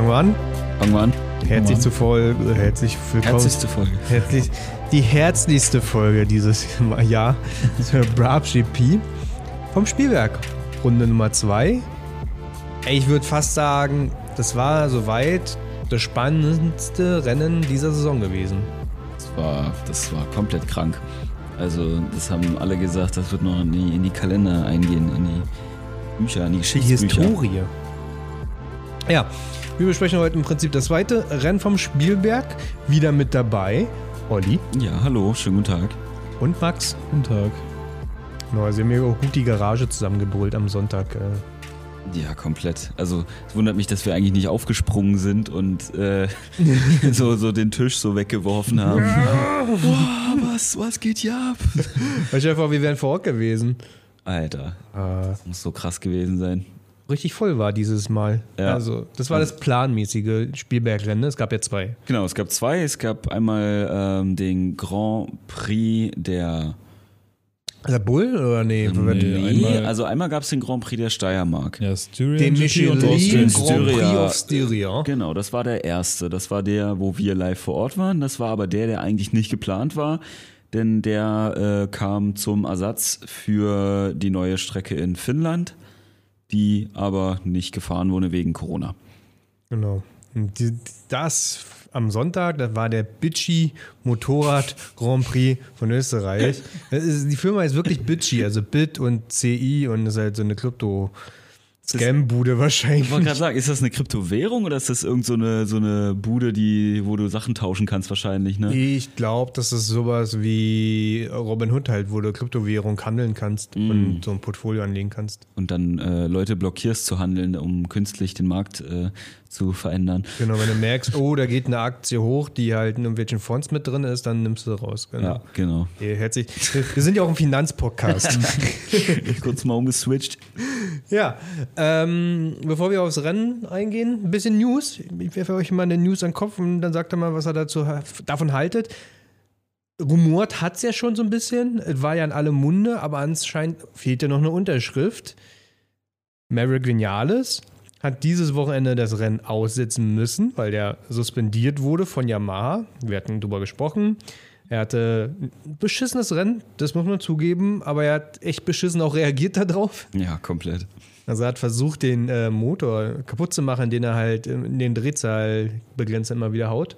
Fangen wir an. Fangen wir an. Herzlich zu Folge, herzlich willkommen. Herzlichste Folge. Herzlich, die herzlichste Folge dieses Jahr zur Brab GP vom Spielwerk. Runde Nummer 2. Ich würde fast sagen, das war soweit das spannendste Rennen dieser Saison gewesen. Das war, das war komplett krank. Also, das haben alle gesagt, das wird noch in die, in die Kalender eingehen, in die Bücher, in die Die Geschichtsbücher. Historie. Ja, wir besprechen heute im Prinzip das zweite Rennen vom Spielberg. Wieder mit dabei Olli Ja, hallo, schönen guten Tag. und Max. Guten Tag. No, also haben ja auch gut die Garage zusammengebrüllt am Sonntag. Äh. Ja, komplett. Also, es wundert mich, dass wir eigentlich nicht aufgesprungen sind und äh, so, so den Tisch so weggeworfen haben. Boah, was, was geht hier ab? Dir vor, wir wären vor Ort gewesen. Alter, Äh, das muss so krass gewesen sein. Richtig voll war dieses Mal. Ja. Also, das war das planmäßige Spielbergrennen. Es gab ja zwei. Genau, es gab zwei. Es gab einmal ähm, den Grand Prix der. Der Bull oder nee? Nee, Nee, einmal- also einmal gab es den Grand Prix der Steiermark. Ja, Styrian Den Michelin Grand Prix Styria. of Styria. Genau, das war der erste. Das war der, wo wir live vor Ort waren. Das war aber der, der eigentlich nicht geplant war. Denn der äh, kam zum Ersatz für die neue Strecke in Finnland, die aber nicht gefahren wurde wegen Corona. Genau. Das am Sonntag, das war der Bitchy Motorrad Grand Prix von Österreich. Ist, die Firma ist wirklich Bitchy, also Bit und CI und ist halt so eine Krypto Scam-Bude wahrscheinlich. Ich wollte gerade sagen, ist das eine Kryptowährung oder ist das irgend so eine, so eine Bude, die, wo du Sachen tauschen kannst wahrscheinlich, ne? Ich glaube, das ist sowas wie Robin Hood halt, wo du Kryptowährung handeln kannst und so ein Portfolio anlegen kannst. Und dann äh, Leute blockierst zu handeln, um künstlich den Markt äh, zu verändern. Genau, wenn du merkst, oh, da geht eine Aktie hoch, die halt in irgendwelchen Fonds mit drin ist, dann nimmst du sie raus. Genau. Ja, genau. Okay, herzlich. Wir sind ja auch ein Finanzpodcast. Kurz mal umgeswitcht. Ja, ähm, bevor wir aufs Rennen eingehen, ein bisschen News. Ich werfe euch mal eine News an den Kopf und dann sagt er mal, was er dazu, davon haltet. Rumort hat es ja schon so ein bisschen. Es war ja in allem Munde, aber anscheinend fehlt ja noch eine Unterschrift. Maverick Vinales hat dieses Wochenende das Rennen aussetzen müssen, weil der suspendiert wurde von Yamaha. Wir hatten drüber gesprochen. Er hatte ein beschissenes Rennen, das muss man zugeben, aber er hat echt beschissen auch reagiert darauf. Ja, komplett. Also er hat versucht, den äh, Motor kaputt zu machen, indem er halt in den Drehzahlbegrenzer immer wieder haut.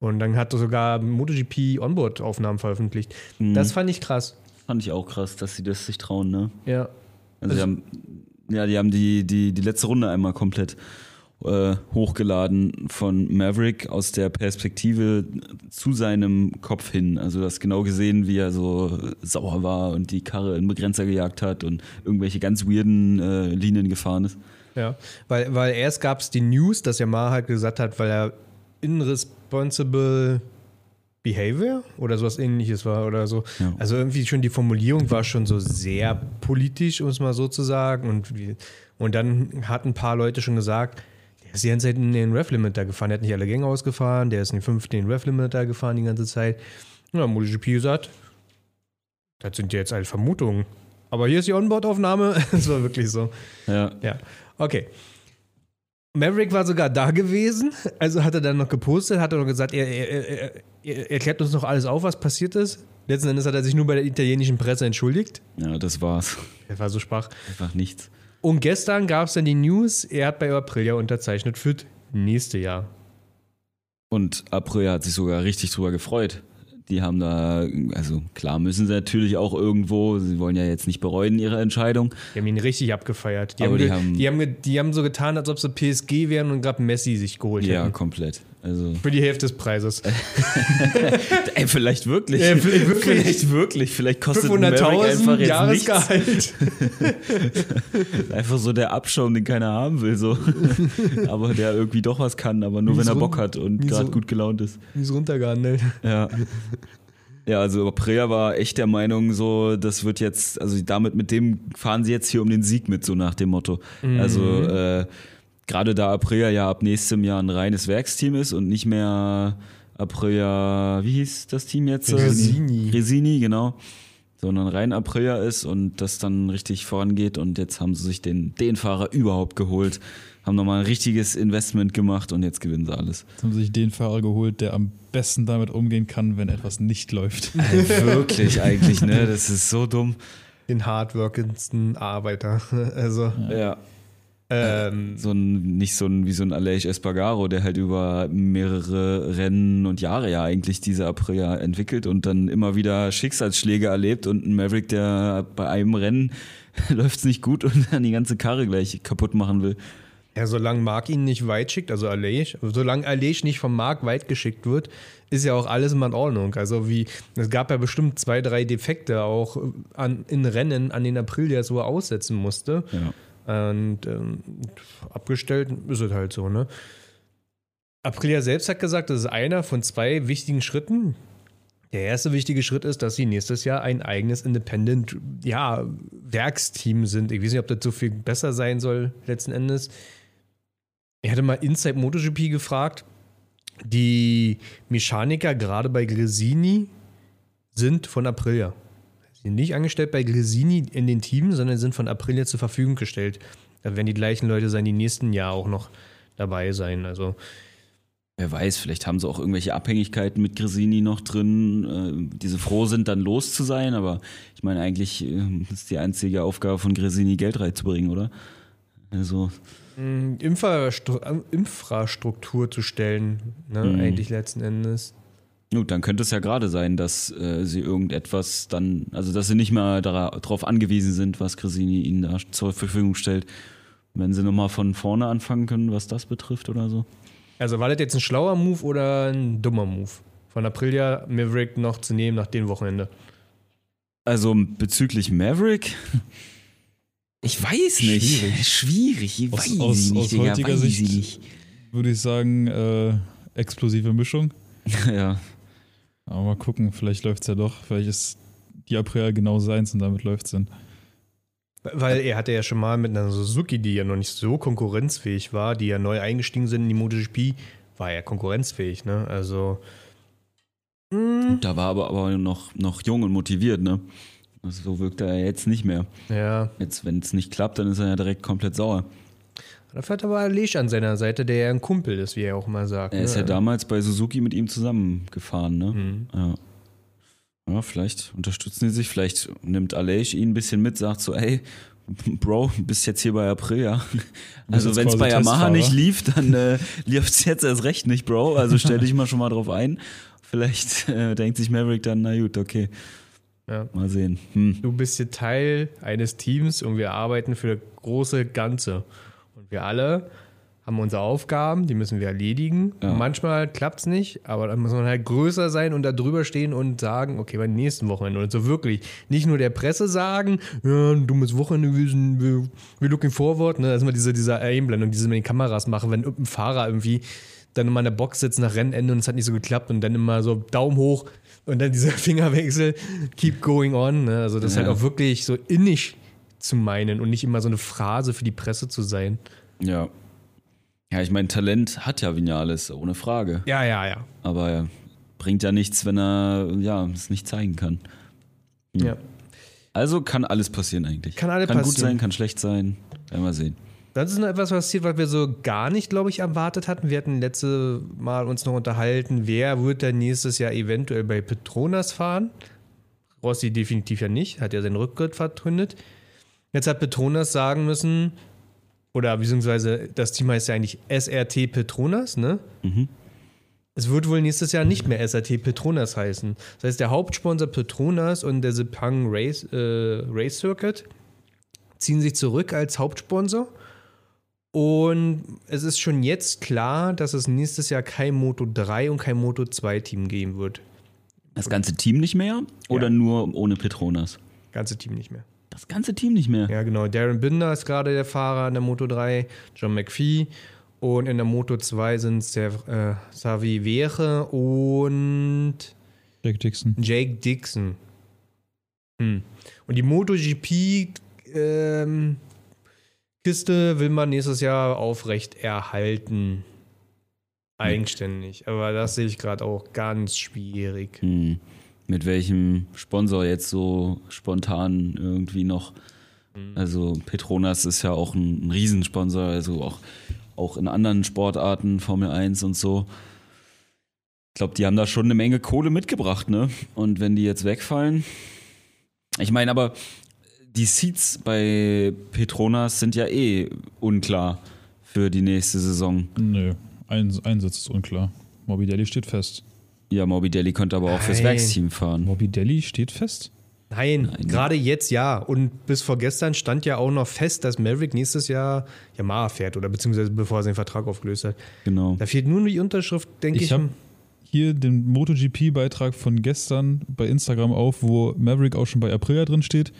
Und dann hat er sogar MotoGP Onboard-Aufnahmen veröffentlicht. Mhm. Das fand ich krass. Fand ich auch krass, dass sie das sich trauen, ne? Ja. Also, die haben, ja, die haben die, die, die letzte Runde einmal komplett äh, hochgeladen von Maverick aus der Perspektive zu seinem Kopf hin. Also du hast genau gesehen, wie er so sauer war und die Karre in Begrenzer gejagt hat und irgendwelche ganz weirden äh, Linien gefahren ist. Ja, weil, weil erst gab es die News, dass Yamaha halt gesagt hat, weil er irresponsible behavior oder sowas ähnliches war oder so. Ja. Also irgendwie schon die Formulierung war schon so sehr politisch, um es mal so zu sagen. Und, und dann hat ein paar Leute schon gesagt, ist die ganze Zeit in den Ref-Limiter gefahren, der hat nicht alle Gänge ausgefahren, der ist in den fünften Ref-Limiter gefahren die ganze Zeit. Ja, MotoGP gesagt, das sind ja jetzt alle Vermutungen. Aber hier ist die Onboard-Aufnahme. Es war wirklich so. Ja, Ja, okay. Maverick war sogar da gewesen, also hat er dann noch gepostet, hat er noch gesagt, er, er, er, er erklärt uns noch alles auf, was passiert ist. Letzten Endes hat er sich nur bei der italienischen Presse entschuldigt. ja, das war's. Er war so schwach. Einfach nichts. Und gestern gab es dann die News, er hat bei Aprilia unterzeichnet für das nächste Jahr. Und Aprilia hat sich sogar richtig drüber gefreut. Die haben da, also klar müssen sie natürlich auch irgendwo, sie wollen ja jetzt nicht bereuen ihre Entscheidung. Die haben ihn richtig abgefeiert. Die, haben, die haben- die, haben, die haben so getan, als ob sie PSG wären und gerade Messi sich geholt Ja, hätten. komplett. Also, Für die Hälfte des Preises. ey, vielleicht wirklich. Ja, vielleicht wirklich. Vielleicht wirklich. Vielleicht kostet Maverick einfach 500.000 jetzt nichts. Jahresgehalt. Einfach so der Abschaum, den keiner haben will, so. aber der irgendwie doch was kann, aber nur Wie wenn er Bock hat und wie gerade so- gut gelaunt ist. Die ist runtergehandelt. Ja. Ja, also Aprilia war echt der Meinung, so, das wird jetzt, also damit mit dem fahren sie jetzt hier um den Sieg mit, so nach dem Motto. Also äh, gerade da Aprilia ja ab nächstem Jahr ein reines Werksteam ist und nicht mehr Aprilia, wie hieß das Team jetzt? Resini. Resini, genau. Sondern rein Aprilia ist und das dann richtig vorangeht und jetzt haben sie sich den, den Fahrer überhaupt geholt. haben nochmal ein richtiges Investment gemacht und jetzt gewinnen sie alles. Jetzt haben sie sich den Fahrer geholt, der am besten damit umgehen kann, wenn etwas nicht läuft. Äh, wirklich eigentlich, ne? Das ist so dumm. Den hardworkendsten Arbeiter. Also, Ja. Ähm, So ein, nicht so ein wie so ein Aleix Espargaro, der halt über mehrere Rennen und Jahre ja eigentlich diese Aprilia entwickelt und dann immer wieder Schicksalsschläge erlebt und ein Maverick, der bei einem Rennen läuft es nicht gut und dann die ganze Karre gleich kaputt machen will. ja, solange Mark ihn nicht weit schickt, also Aleix, solange Aleix nicht vom Mark weit geschickt wird, ist ja auch alles immer in Ordnung. Also wie, es gab ja bestimmt zwei, drei Defekte auch an, in Rennen, an den Aprilias, wo er aussetzen musste. Ja. Und ähm, abgestellt ist es halt so, ne? Aprilia selbst hat gesagt, das ist einer von zwei wichtigen Schritten. Der erste wichtige Schritt ist, dass sie nächstes Jahr ein eigenes Independent ja, Werksteam sind. Ich weiß nicht, ob das so viel besser sein soll, letzten Endes. Ich hatte mal Inside MotoGP gefragt. Die Mechaniker, gerade bei Gresini, sind von Aprilia. Sind nicht angestellt bei Gresini in den Teams, sondern sind von Aprilia zur Verfügung gestellt. Da werden die gleichen Leute sein, die nächsten Jahr auch noch dabei sein. Also, Wer weiß, vielleicht haben sie auch irgendwelche Abhängigkeiten mit Gresini noch drin, äh, die sie froh sind, dann los zu sein. Aber ich meine, eigentlich äh, ist die einzige Aufgabe von Gresini, Geld reinzubringen, oder? Also, äh, Infrastruktur zu stellen, ne, Mhm. eigentlich letzten Endes. Gut, dann könnte es ja gerade sein, dass äh, sie irgendetwas dann, also dass sie nicht mehr darauf angewiesen sind, was Gresini ihnen da zur Verfügung stellt. Wenn sie nochmal von vorne anfangen können, was das betrifft oder so. Also, war das jetzt ein schlauer Move oder ein dummer Move? Von Aprilia Maverick noch zu nehmen nach dem Wochenende. Also bezüglich Maverick, ich weiß nicht. Schwierig. Schwierig, ich Aus- weiß aus- ich nicht, aus heutiger ich Sicht- nicht. Würde ich sagen, äh, explosive Mischung. ja. Aber mal gucken, vielleicht läuft es ja doch. Vielleicht ist die Aprilia genau seins und damit läuft es dann. Weil er hatte ja schon mal mit einer Suzuki, die ja noch nicht so konkurrenzfähig war, die ja neu eingestiegen sind in die MotoGP, war er konkurrenzfähig, ne? Also. mh, Da war aber, aber noch, noch jung und motiviert, ne? Also so wirkt er jetzt nicht mehr. Ja. Jetzt, wenn es nicht klappt, dann ist er ja direkt komplett sauer. Dafür hat aber Aleix an seiner Seite, der ja ein Kumpel ist, wie er auch mal sagt. Er ist ne? ja damals bei Suzuki mit ihm zusammengefahren, ne? Mhm. Ja. Ja, vielleicht unterstützen die sich, vielleicht nimmt Aleix ihn ein bisschen mit, sagt so, ey, Bro, bist jetzt hier bei Aprilia. Also jetzt wenn es bei Yamaha nicht lief, dann äh, lief es jetzt erst recht nicht, Bro. Also stell dich mal schon mal drauf ein. Vielleicht äh, denkt sich Maverick dann, na gut, okay, Ja. mal sehen. Hm. Du bist hier Teil eines Teams und wir arbeiten für das große Ganze. Wir alle haben unsere Aufgaben, die müssen wir erledigen. Ja. Manchmal klappt es nicht, aber dann muss man halt größer sein und da drüber stehen und sagen, okay, beim nächsten Wochenende. Und so wirklich nicht nur der Presse sagen, ja, ein dummes Wochenende, wir, sind, wir, wir looking forward. Ne? Das ist immer diese, diese Einblendung, die sie mit den Kameras machen, wenn irgendein Fahrer irgendwie dann immer in der Box sitzt nach Rennende und es hat nicht so geklappt und dann immer so Daumen hoch und dann dieser Fingerwechsel, keep going on. Ne? Also das ist Ja. halt auch wirklich so innig zu meinen und nicht immer so eine Phrase für die Presse zu sein. Ja. Ja, ich meine, Talent hat ja Vinales, ohne Frage. Ja, ja, ja. Aber er bringt ja nichts, wenn er ja es nicht zeigen kann. Hm. ja. Also kann alles passieren eigentlich. Kann alles kann gut passieren. sein, kann schlecht sein. Werden wir sehen. Das ist noch etwas passiert, was wir so gar nicht, glaube ich, erwartet hatten. Wir hatten letzte Mal uns noch unterhalten, wer wird denn nächstes Jahr eventuell bei Petronas fahren. Rossi definitiv ja nicht, hat ja seinen Rücktritt verkündet. Jetzt hat Petronas sagen müssen, oder beziehungsweise das Team heißt ja eigentlich SRT Petronas, ne? Mhm. Es wird wohl nächstes Jahr nicht mehr SRT Petronas heißen. Das heißt, der Hauptsponsor Petronas und der Sepang Race, äh, Race Circuit ziehen sich zurück als Hauptsponsor. Und es ist schon jetzt klar, dass es nächstes Jahr kein Moto 3 und kein Moto 2 Team geben wird. Das ganze Team nicht mehr oder Ja. nur ohne Petronas? Ganze Team nicht mehr. Das ganze Team nicht mehr. Ja, genau. Darren Binder ist gerade der Fahrer in der Moto 3, John McPhee. Und in der Moto 2 sind es der äh, Savi Vere und Jack Dixon. Jake Dixon. Hm. Und die MotoGP ähm, Kiste will man nächstes Jahr aufrecht erhalten. Eigenständig. Aber das sehe ich gerade auch ganz schwierig. Hm. Mit welchem Sponsor jetzt so spontan irgendwie noch Also Petronas ist ja auch ein, ein Riesensponsor, also auch, auch in anderen Sportarten, Formel 1 und so. Ich glaube, die haben da schon eine Menge Kohle mitgebracht, ne? Und wenn die jetzt wegfallen. Ich meine, aber die Seats bei Petronas sind ja eh unklar für die nächste Saison. Nö, ein Einsatz ist unklar. Morbidelli steht fest. Ja, Moby Delhi könnte aber auch fürs Nein. Werksteam fahren. Morbidelli steht fest? Nein, Nein. gerade jetzt ja. Und bis vor gestern stand ja auch noch fest, dass Maverick nächstes Jahr Yamaha fährt oder beziehungsweise bevor er seinen Vertrag aufgelöst hat. Genau. Da fehlt nur die Unterschrift, denke ich. Ich habe hier den MotoGP-Beitrag von gestern bei Instagram auf, wo Maverick auch schon bei Aprilia drin steht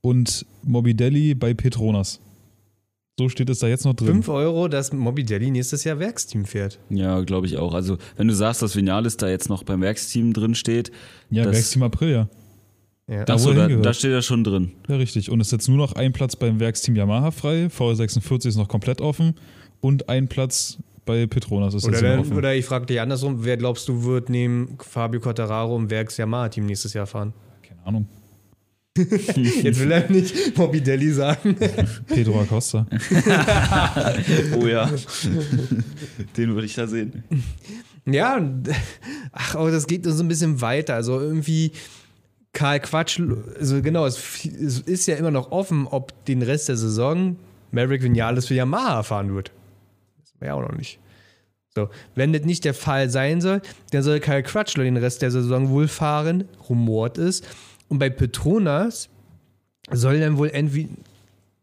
und Morbidelli bei Petronas. So steht es da jetzt noch drin. 5 Euro, dass Morbidelli nächstes Jahr Werksteam fährt. Ja, glaube ich auch. Also, wenn du sagst, dass Vinales da jetzt noch beim Werksteam drin steht, Ja, das- Werksteam Aprilia. Ja. Da- achso, wo er da, da steht er schon drin. Ja, richtig. Und es ist jetzt nur noch ein Platz beim Werksteam Yamaha frei. VR46 ist noch komplett offen. Und ein Platz bei Petronas ist Oder, jetzt offen. oder ich frage dich andersrum, wer glaubst du wird neben Fabio Quartararo im Werks Yamaha-Team nächstes Jahr fahren? Keine Ahnung. Jetzt will er nicht Morbidelli sagen. Pedro Acosta. Oh ja. Den würde ich da sehen. Ja, ach, aber das geht so ein bisschen weiter. Also irgendwie Karl Quatsch, also genau, es, es ist ja immer noch offen, ob den Rest der Saison Maverick Vinales für Yamaha fahren wird. Das wir ja auch noch nicht. So, wenn das nicht der Fall sein soll, dann soll Kyle Crutchlow den Rest der Saison wohl fahren, rumort ist. Und bei Petronas soll dann wohl entweder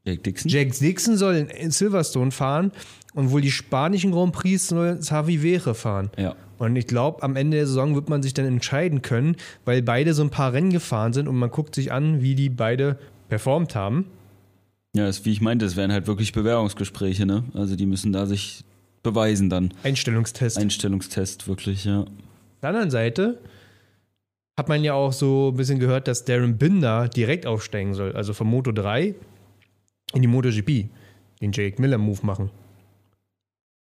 Jack Dixon? Jack Dixon soll in Silverstone fahren und wohl die spanischen Grand Prix soll Xavi Vere fahren. Ja. Und ich glaube, am Ende der Saison wird man sich dann entscheiden können, weil beide so ein paar Rennen gefahren sind und man guckt sich an, wie die beide performt haben. Ja, das, wie ich meinte, es wären halt wirklich Bewerbungsgespräche, ne? Also die müssen da sich beweisen dann. Einstellungstest. Einstellungstest, wirklich, ja. Auf der anderen Seite hat man ja auch so ein bisschen gehört, dass Darren Binder direkt aufsteigen soll, also von Moto 3 in die MotoGP, den Jake Miller Move machen.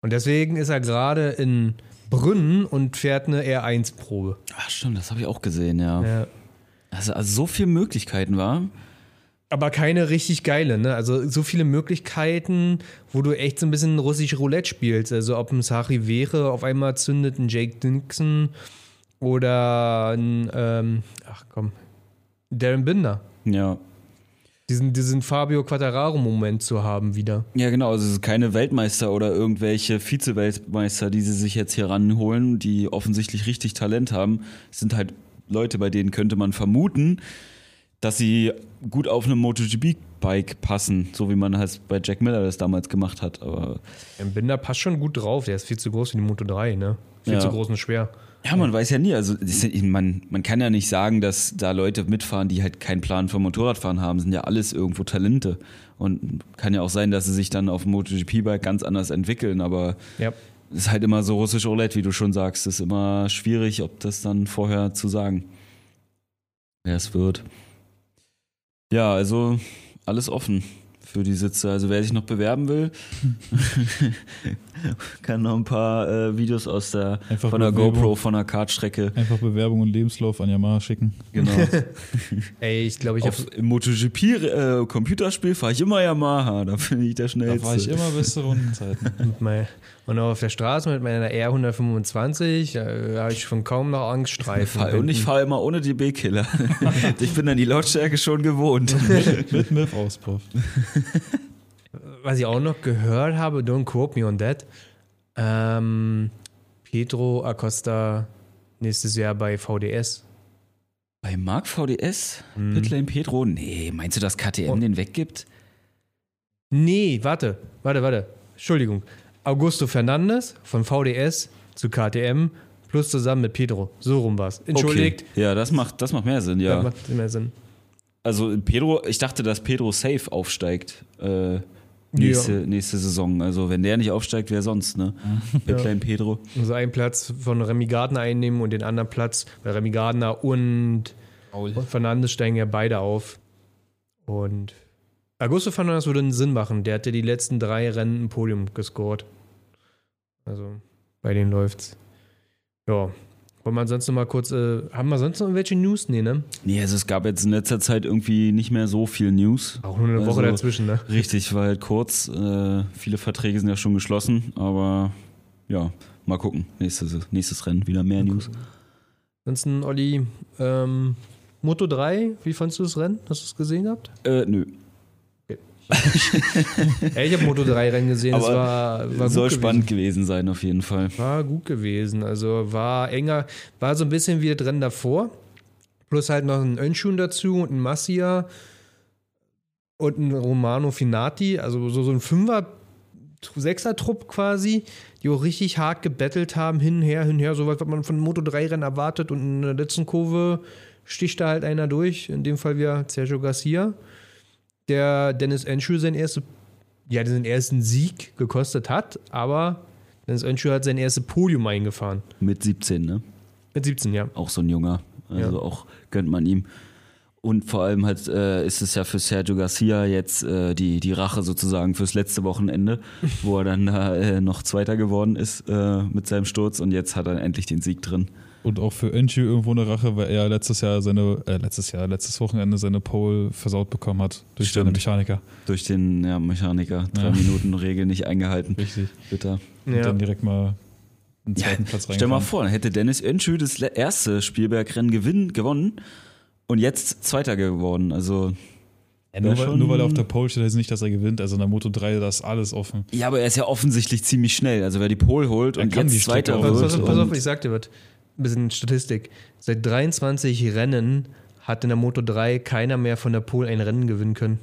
Und deswegen ist er gerade in Brünn und fährt eine R1-Probe. Ach, stimmt, das habe ich auch gesehen, ja. Ja. Also, also so viele Möglichkeiten war. Aber keine richtig geile, ne? Also so viele Möglichkeiten, wo du echt so ein bisschen russisch Roulette spielst. Also ob ein Sari wäre, auf einmal zündet ein Jake Dixon oder ein, ähm, ach komm, Darren Binder. Ja. Diesen, diesen Fabio Quattararo-Moment zu haben wieder. Ja, genau. Also es ist keine Weltmeister oder irgendwelche Vize-Weltmeister, die sie sich jetzt hier ranholen, die offensichtlich richtig Talent haben. Es sind halt Leute, bei denen könnte man vermuten, dass sie gut auf einem MotoGP-Bike passen, so wie man halt bei Jack Miller das damals gemacht hat. Aber Darren Binder passt schon gut drauf. Der ist viel zu groß für die Moto 3, ne? Viel Ja. zu groß und schwer. ja, man weiß ja nie. Also man, man kann ja nicht sagen, dass da Leute mitfahren, die halt keinen Plan vom Motorradfahren haben. Sind ja alles irgendwo Talente. Und kann ja auch sein, dass sie sich dann auf dem MotoGP-Bike ganz anders entwickeln. Aber Ja. Es ist halt immer so russisch Roulette, wie du schon sagst. Es ist immer schwierig, ob das dann vorher zu sagen, wer es wird. Ja, also alles offen für die Sitze. Also wer sich noch bewerben will, kann noch ein paar äh, Videos aus der Einfach von der Bewerbung. GoPro, von der Kartstrecke. Einfach Bewerbung und Lebenslauf an Yamaha schicken. Genau. Ey, ich glaube, ich habe Auf, Im MotoGP äh, Computerspiel fahre ich immer Yamaha. Da bin ich der Da schnellste. war ich immer beste Rundenzeiten. und auch auf der Straße mit meiner R125, äh, da habe ich schon kaum noch Angststreifen. Fahr- Und ich fahre immer ohne die B-Killer. ich bin dann die Lautstärke schon gewohnt. mit mit MIF-Auspuff. Was ich auch noch gehört habe, don't quote me on that, ähm, Pedro Acosta nächstes Jahr bei VDS. Bei Mark VDS? Mhm. Pitlane Pedro? Nee, meinst du, dass KTM Und- den weggibt? Nee, warte, warte, warte. Entschuldigung. Augusto Fernandes von VDS zu KTM plus zusammen mit Pedro. So rum war's. Entschuldigt. Okay. Ja, das macht, das macht mehr Sinn, Das ja. macht mehr Sinn. Also Pedro, ich dachte, dass Pedro safe aufsteigt äh, nächste, nächste Saison. Also wenn der nicht aufsteigt, wer sonst, ne? Pitlane Pedro. Also einen Platz von Remy Gardner einnehmen und den anderen Platz, weil Remy Gardner und Fernandes steigen ja beide auf. Und Augusto Fernandes würde einen Sinn machen. Der hat ja die letzten drei Rennen ein Podium gescored. Also bei denen läuft's. Ja. Wollen wir ansonsten mal kurz, äh, haben wir sonst noch irgendwelche News? Nee, ne? Nee, also es gab jetzt in letzter Zeit irgendwie nicht mehr so viel News. Auch nur eine Woche Also- dazwischen, ne? Richtig, war halt kurz. Äh, viele Verträge sind ja schon geschlossen, aber ja, mal gucken. Nächstes, nächstes Rennen, wieder mehr News. Ansonsten, Olli, ähm, Moto 3, wie fandst du das Rennen? Hast du es gesehen gehabt? Äh, nö. Ja, ich habe Moto 3 Rennen gesehen, es Aber war, war Soll spannend gewesen sein, auf jeden Fall. gewesen. War gut gewesen, also war enger, war so ein bisschen wie das Rennen davor. Plus halt noch ein Önschun dazu und ein Massia und ein Romano Finati, also so, so ein Fünfer, Sechser-Trupp quasi, die auch richtig hart gebettelt haben, hin, her, hin, her, so was, was man von Moto 3 Rennen erwartet und in der letzten Kurve sticht da halt einer durch, in dem Fall wieder Sergio Garcia, der Dennis Enschu seinen ersten, ja, seinen ersten Sieg gekostet hat, aber Dennis Enschu hat sein erstes Podium eingefahren. Mit 17, ne? Mit 17, ja. Auch so ein Junger. Also Ja. auch gönnt man ihm. Und vor allem halt äh, ist es ja für Sergio Garcia jetzt äh, die, die Rache sozusagen fürs letzte Wochenende, wo er dann da äh, noch Zweiter geworden ist äh, mit seinem Sturz und jetzt hat er endlich den Sieg drin. Und auch für Önchi irgendwo eine Rache, weil er letztes Jahr seine, äh, letztes Jahr, letztes Wochenende seine Pole versaut bekommen hat durch Stimmt. seine Mechaniker. Durch den ja, Mechaniker. Drei Ja. Minuten Regel nicht eingehalten. Richtig. Bitter. Und ja. dann direkt mal einen Ja, zweiten Platz rein. stell mal vor, dann hätte Dennis Önschü das erste Spielbergrennen gewinn, gewonnen und jetzt Zweiter geworden. Also Ja, nur, weil, nur weil er auf der Pole steht, heißt nicht, dass er gewinnt. Also in der Moto 3, da ist alles offen. Ja, aber er ist ja offensichtlich ziemlich schnell. Also wer die Pole holt Er und jetzt Zweiter auch. Pass, wird. pass, auf, pass auf, ich sag dir was. Ein bisschen Statistik. Seit 23 Rennen hat in der Moto 3 keiner mehr von der Pole ein Rennen gewinnen können.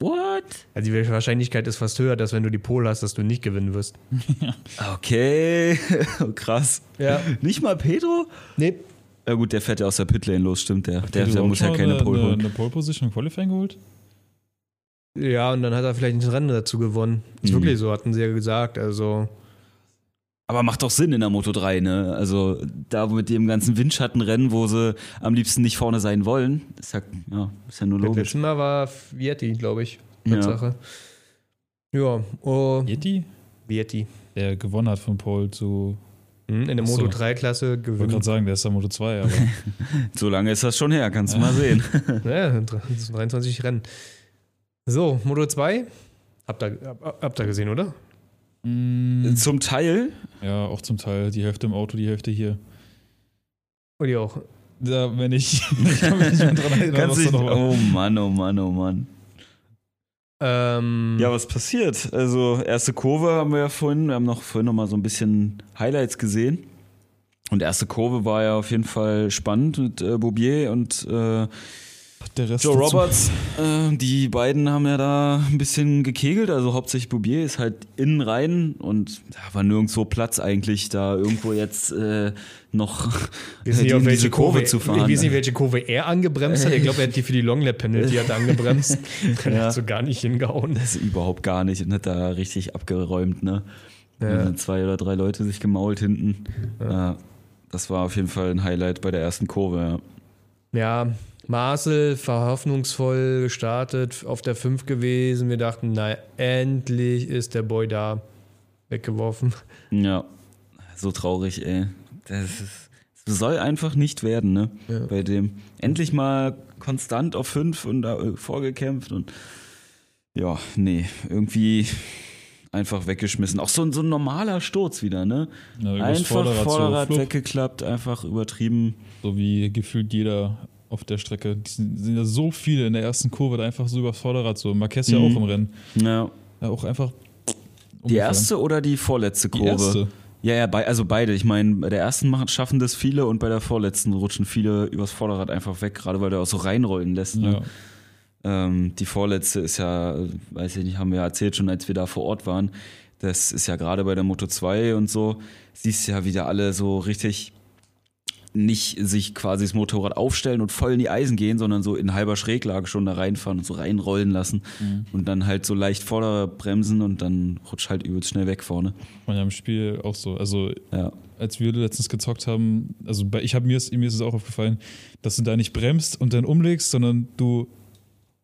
What? Also die Wahrscheinlichkeit ist fast höher, dass wenn du die Pole hast, dass du nicht gewinnen wirst. Okay, krass. Ja. Nicht mal Pedro? Nee. Ja gut, der fährt ja aus der Pitlane los, stimmt der. Der, der muss ja keine eine, Pole holen. eine Pole Position im Qualifying geholt? Ja, und dann hat er vielleicht ein Rennen dazu gewonnen. Ist Mhm. wirklich so, hatten sie ja gesagt. Also, Aber macht doch Sinn in der Moto 3, ne? Also da mit dem ganzen Windschattenrennen, wo sie am liebsten nicht vorne sein wollen, ist ja, ja, ist ja nur das logisch. letzte Mal war Vietti, glaube ich. Ja. Tatsache. Ja, oh, Yeti? Vietti. Der gewonnen hat von Pole zu. Hm, In der. Moto 3-Klasse Ich wollte gerade sagen, der ist der Moto 2, aber. So lange ist das schon her, kannst du mal sehen. Ja, das sind 23 Rennen. So, Moto 2. Habt ihr, hab- habt ihr gesehen, oder? Mm, Zum Teil, ja, auch zum Teil. Die Hälfte im Auto, die Hälfte hier. Und ihr auch. Da, wenn ich. ich kann mich nicht mehr dran erinnern, kannst was da noch war. oh Mann, oh Mann, oh Mann. Ähm, Ja, was passiert? Also, erste Kurve haben wir ja vorhin, wir haben noch vorhin noch mal so ein bisschen Highlights gesehen. Und erste Kurve war ja auf jeden Fall spannend mit äh, Boubier und äh, Der Rest Joe dazu- Roberts. Äh, die beiden haben ja da ein bisschen gekegelt, also hauptsächlich Boubier ist halt innen rein und da war nirgendwo Platz eigentlich, da irgendwo jetzt äh, noch wir wissen nicht, welche diese Kurve, Kurve, zu fahren. Ich weiß nicht, welche Kurve er angebremst hat. Ich glaube, er hat die für die Longlap Penalty hat er angebremst. Er Ja. hat so gar nicht hingehauen. Das ist überhaupt gar nicht und hat da richtig abgeräumt, ne? Ja. Da sind zwei oder drei Leute sich gemault hinten. Ja. das war auf jeden Fall ein Highlight bei der ersten Kurve, ja. Ja, Marcel war hoffnungsvoll gestartet, auf der 5 gewesen. Wir dachten, na, endlich ist der Boy da. Weggeworfen. Ja, so traurig, ey. Das, ist, das soll einfach nicht werden, ne? Ja. Bei dem. Endlich mal konstant auf fünf und da äh, vorgekämpft und ja, nee, irgendwie einfach weggeschmissen. Auch so, ein- so ein normaler Sturz wieder, ne? Ja, Einfach Vorderrad Vorderrad, weggeklappt, einfach übertrieben. so wie gefühlt jeder auf der Strecke. Die sind, sind ja so viele in der ersten Kurve, da einfach so übers Vorderrad so. Marquez ja Mhm. auch im Rennen. Ja. Ja, auch einfach. Die umgefallen. erste oder die vorletzte Die Kurve? erste. Ja, ja, bei, also beide. Ich meine, bei der ersten machen, schaffen das viele und bei der vorletzten rutschen viele übers Vorderrad einfach weg, gerade weil der auch so reinrollen lässt. Ne? Ja. Ähm, die vorletzte ist ja, weiß ich nicht, haben wir ja erzählt schon, als wir da vor Ort waren. Das ist ja gerade bei der Moto 2 und so, siehst ja wieder alle so richtig nicht sich quasi das Motorrad aufstellen und voll in die Eisen gehen, sondern so in halber Schräglage schon da reinfahren und so reinrollen lassen Mhm. und dann halt so leicht Vorderbremsen und dann rutscht halt übelst schnell weg vorne. Man ja im Spiel auch so. Also Ja. als wir letztens gezockt haben, also bei, ich habe mir, mir ist es auch aufgefallen, dass du da nicht bremst und dann umlegst, sondern du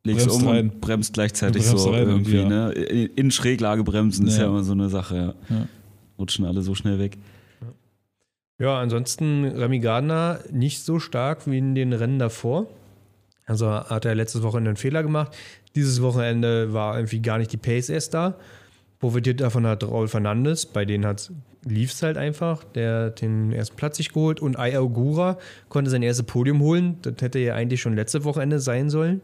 legst Bremst um rein. und bremst gleichzeitig bremst so rein irgendwie, irgendwie, ne? In Schräglage bremsen ist Ja. ja immer so eine Sache, ja. Ja. Rutschen alle so schnell weg. Ja, ansonsten Remy Gardner nicht so stark wie in den Rennen davor. Also hat er letztes Wochenende einen Fehler gemacht. Dieses Wochenende war irgendwie gar nicht die Pace erst da. Profitiert davon hat Raul Fernandes, bei denen lief es halt einfach. Der hat den ersten Platz sich geholt und Ai Augura konnte sein erstes Podium holen. Das hätte ja eigentlich schon letzte Wochenende sein sollen.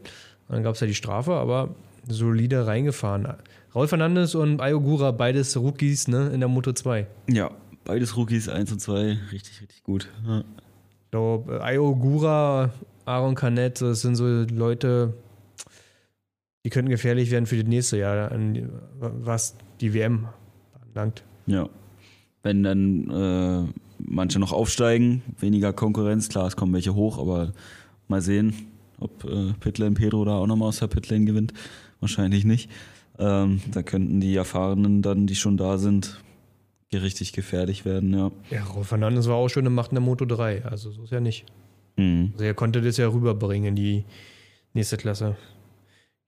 Dann gab es ja die Strafe, aber solide reingefahren. Raul Fernandes und Ai Augura, beides Rookies ne, in der Moto 2. Ja, beides Rookies, 1 und 2, richtig, richtig gut. Ja. Ich glaube, Ai Augura, Aaron Canet, das sind so Leute, die könnten gefährlich werden für das nächste Jahr, was die WM anlangt. Ja. Wenn dann äh, manche noch aufsteigen, weniger Konkurrenz, klar, es kommen welche hoch, aber mal sehen, ob äh, Pitlane Pedro da auch nochmal aus der Pitlane gewinnt. Wahrscheinlich nicht. Ähm, da könnten die Erfahrenen dann, die schon da sind, richtig gefährlich werden, ja. Ja, Rolf Fernandes war auch schon im Macht in der Moto 3, also so ist ja nicht. Mhm. Also er konnte das ja rüberbringen in die nächste Klasse.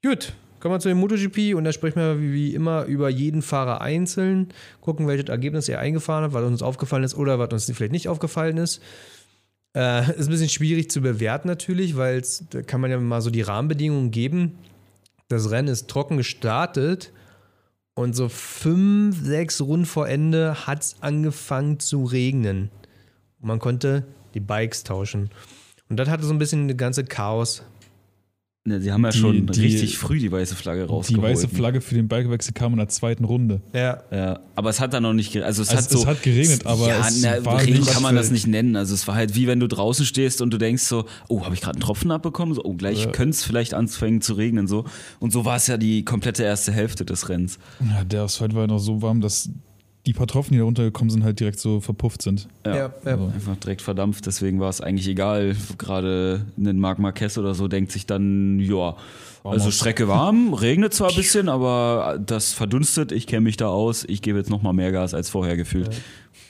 Gut, Kommen wir zu dem MotoGP und da sprechen wir wie immer über jeden Fahrer einzeln, gucken, welches Ergebnis er eingefahren hat, was uns aufgefallen ist oder was uns vielleicht nicht aufgefallen ist. Äh, ist ein bisschen schwierig zu bewerten natürlich, weil da kann man ja mal so die Rahmenbedingungen geben. Das Rennen ist trocken gestartet und so fünf, sechs Runden vor Ende hat es angefangen zu regnen. Und man konnte die Bikes tauschen. Und das hatte so ein bisschen das ganze Chaos Ne, sie haben ja die, schon die, richtig früh die weiße Flagge rausgeholt. Die weiße Flagge für den Bikewechsel kam in der zweiten Runde. Ja. ja. Aber es hat dann noch nicht geregnet. Also es, also hat so, es hat geregnet, aber ja, es na, war Regen kann man das nicht nennen. Also es war halt wie wenn du draußen stehst und du denkst so, oh, habe ich gerade einen Tropfen abbekommen? So, oh, gleich ja. könnte es vielleicht anfangen zu regnen. So. Und so war es ja die komplette erste Hälfte des Rennens. Ja, der Asphalt war ja noch so warm, dass die paar Tropfen, die da runtergekommen sind, halt direkt so verpufft sind. Ja, ja, ja. Also. einfach direkt verdampft. Deswegen war es eigentlich egal. Gerade ein Marc Marquez oder so denkt sich dann, ja, also Strecke warm, regnet zwar ein bisschen, aber das verdunstet. Ich kenne mich da aus. Ich gebe jetzt noch mal mehr Gas als vorher gefühlt. Ja.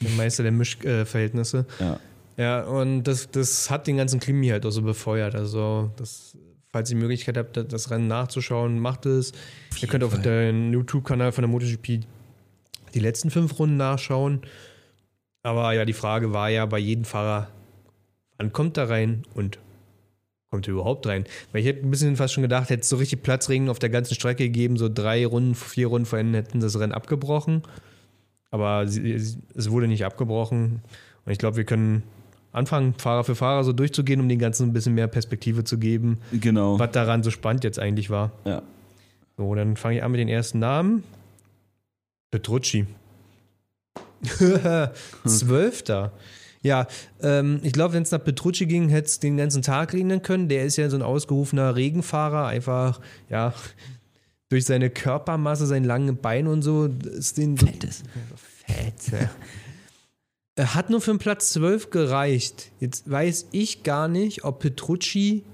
Der Meister der Mischverhältnisse. ja. Ja, und das, das hat den ganzen Klimi halt auch so befeuert. Also, das, falls ihr die Möglichkeit habt, das Rennen nachzuschauen, macht es. Ihr könnt auf dem YouTube-Kanal von der MotoGP die letzten fünf Runden nachschauen. Aber ja, die Frage war ja bei jedem Fahrer, wann kommt er rein und kommt er überhaupt rein? Weil ich hätte ein bisschen fast schon gedacht, hätte es so richtig Platzregen auf der ganzen Strecke gegeben, so drei Runden, vier Runden vor Ende hätten das Rennen abgebrochen. Aber es wurde nicht abgebrochen. Und ich glaube, wir können anfangen, Fahrer für Fahrer so durchzugehen, um den Ganzen ein bisschen mehr Perspektive zu geben. Genau. Was daran so spannend jetzt eigentlich war. Ja. So, dann fange ich an mit den ersten Namen. Petrucci. Zwölfter. Ja, ähm, ich glaube, wenn es nach Petrucci ging, hätte es den ganzen Tag regnen können. Der ist ja so ein ausgerufener Regenfahrer, einfach, ja, durch seine Körpermasse, sein langen Bein und so, ist den. Fett ist. Fett, ja. Er hat nur für den Platz 12 gereicht. Jetzt weiß ich gar nicht, ob Petrucci,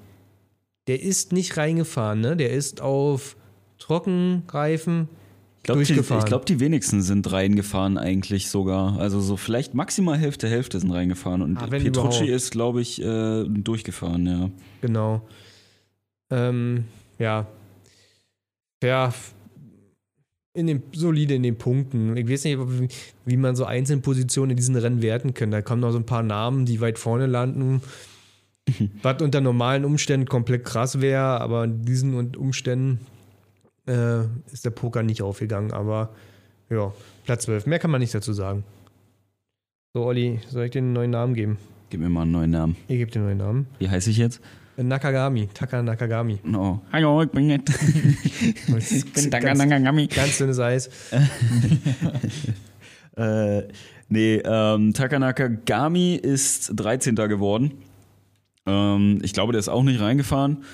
der ist nicht reingefahren, ne? Der ist auf Trockenreifen glaub, durchgefahren. Die, ich glaube, die wenigsten sind reingefahren eigentlich sogar. Also so vielleicht maximal Hälfte, Hälfte sind reingefahren. Und ah, Petrucci überhaupt. ist, glaube ich, äh, durchgefahren, ja. Genau. Ähm, ja. Ja. In den, solide in den Punkten. Ich weiß nicht, wie, wie man so einzelne Positionen in diesen Rennen werten kann. Da kommen noch so ein paar Namen, die weit vorne landen. was unter normalen Umständen komplett krass wäre, aber in diesen Umständen äh, ist der Poker nicht aufgegangen, aber ja, Platz 12. Mehr kann man nicht dazu sagen. So, Olli, soll ich dir einen neuen Namen geben? Gib mir mal einen neuen Namen. Gebe dir einen neuen Namen. Wie heiße ich jetzt? Nakagami, Taka Nakagami. No. Hallo, ich bin nett. ich bin Taka Nakagami. Ganz dünnes Eis. äh, nee, ähm, Taka Nakagami ist 13. geworden. Ähm, ich glaube, der ist auch nicht reingefahren.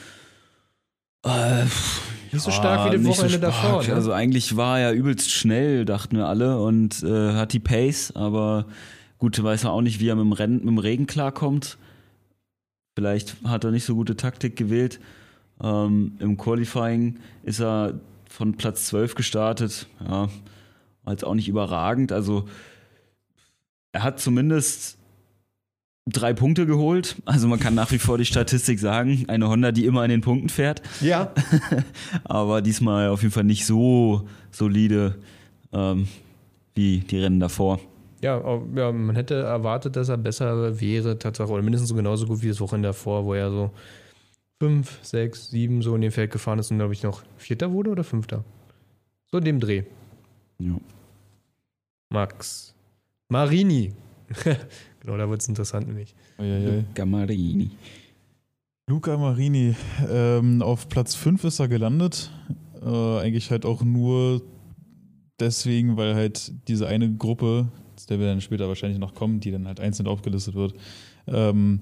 Äh, nicht so stark wie die Wochenende so davor. Ne? Also eigentlich war er übelst schnell, dachten wir alle, und äh, hat die Pace, aber gut, weiß er auch nicht, wie er mit dem, Rennen, mit dem Regen klarkommt. Vielleicht hat er nicht so gute Taktik gewählt. Ähm, Im Qualifying ist er von Platz 12 gestartet. Ja, war jetzt auch nicht überragend. Also er hat zumindest drei Punkte geholt. Also man kann nach wie vor die Statistik sagen, eine Honda, die immer in den Punkten fährt. Ja. Aber diesmal auf jeden Fall nicht so solide ähm, wie die Rennen davor. Ja, ja, man hätte erwartet, dass er besser wäre, Tatsache, oder mindestens so genauso gut wie das Wochenende davor, wo er so fünf, sechs, sieben so in dem Feld gefahren ist und glaube ich noch Vierter wurde oder Fünfter. So in dem Dreh. Ja. Max. Marini. genau, da wird es interessant nämlich. Eieiei. Gamarini. Luca Marini, ähm, auf Platz 5 ist er gelandet. Äh, eigentlich halt auch nur deswegen, weil halt diese eine Gruppe, zu der wir dann später wahrscheinlich noch kommen, die dann halt einzeln aufgelistet wird, ähm,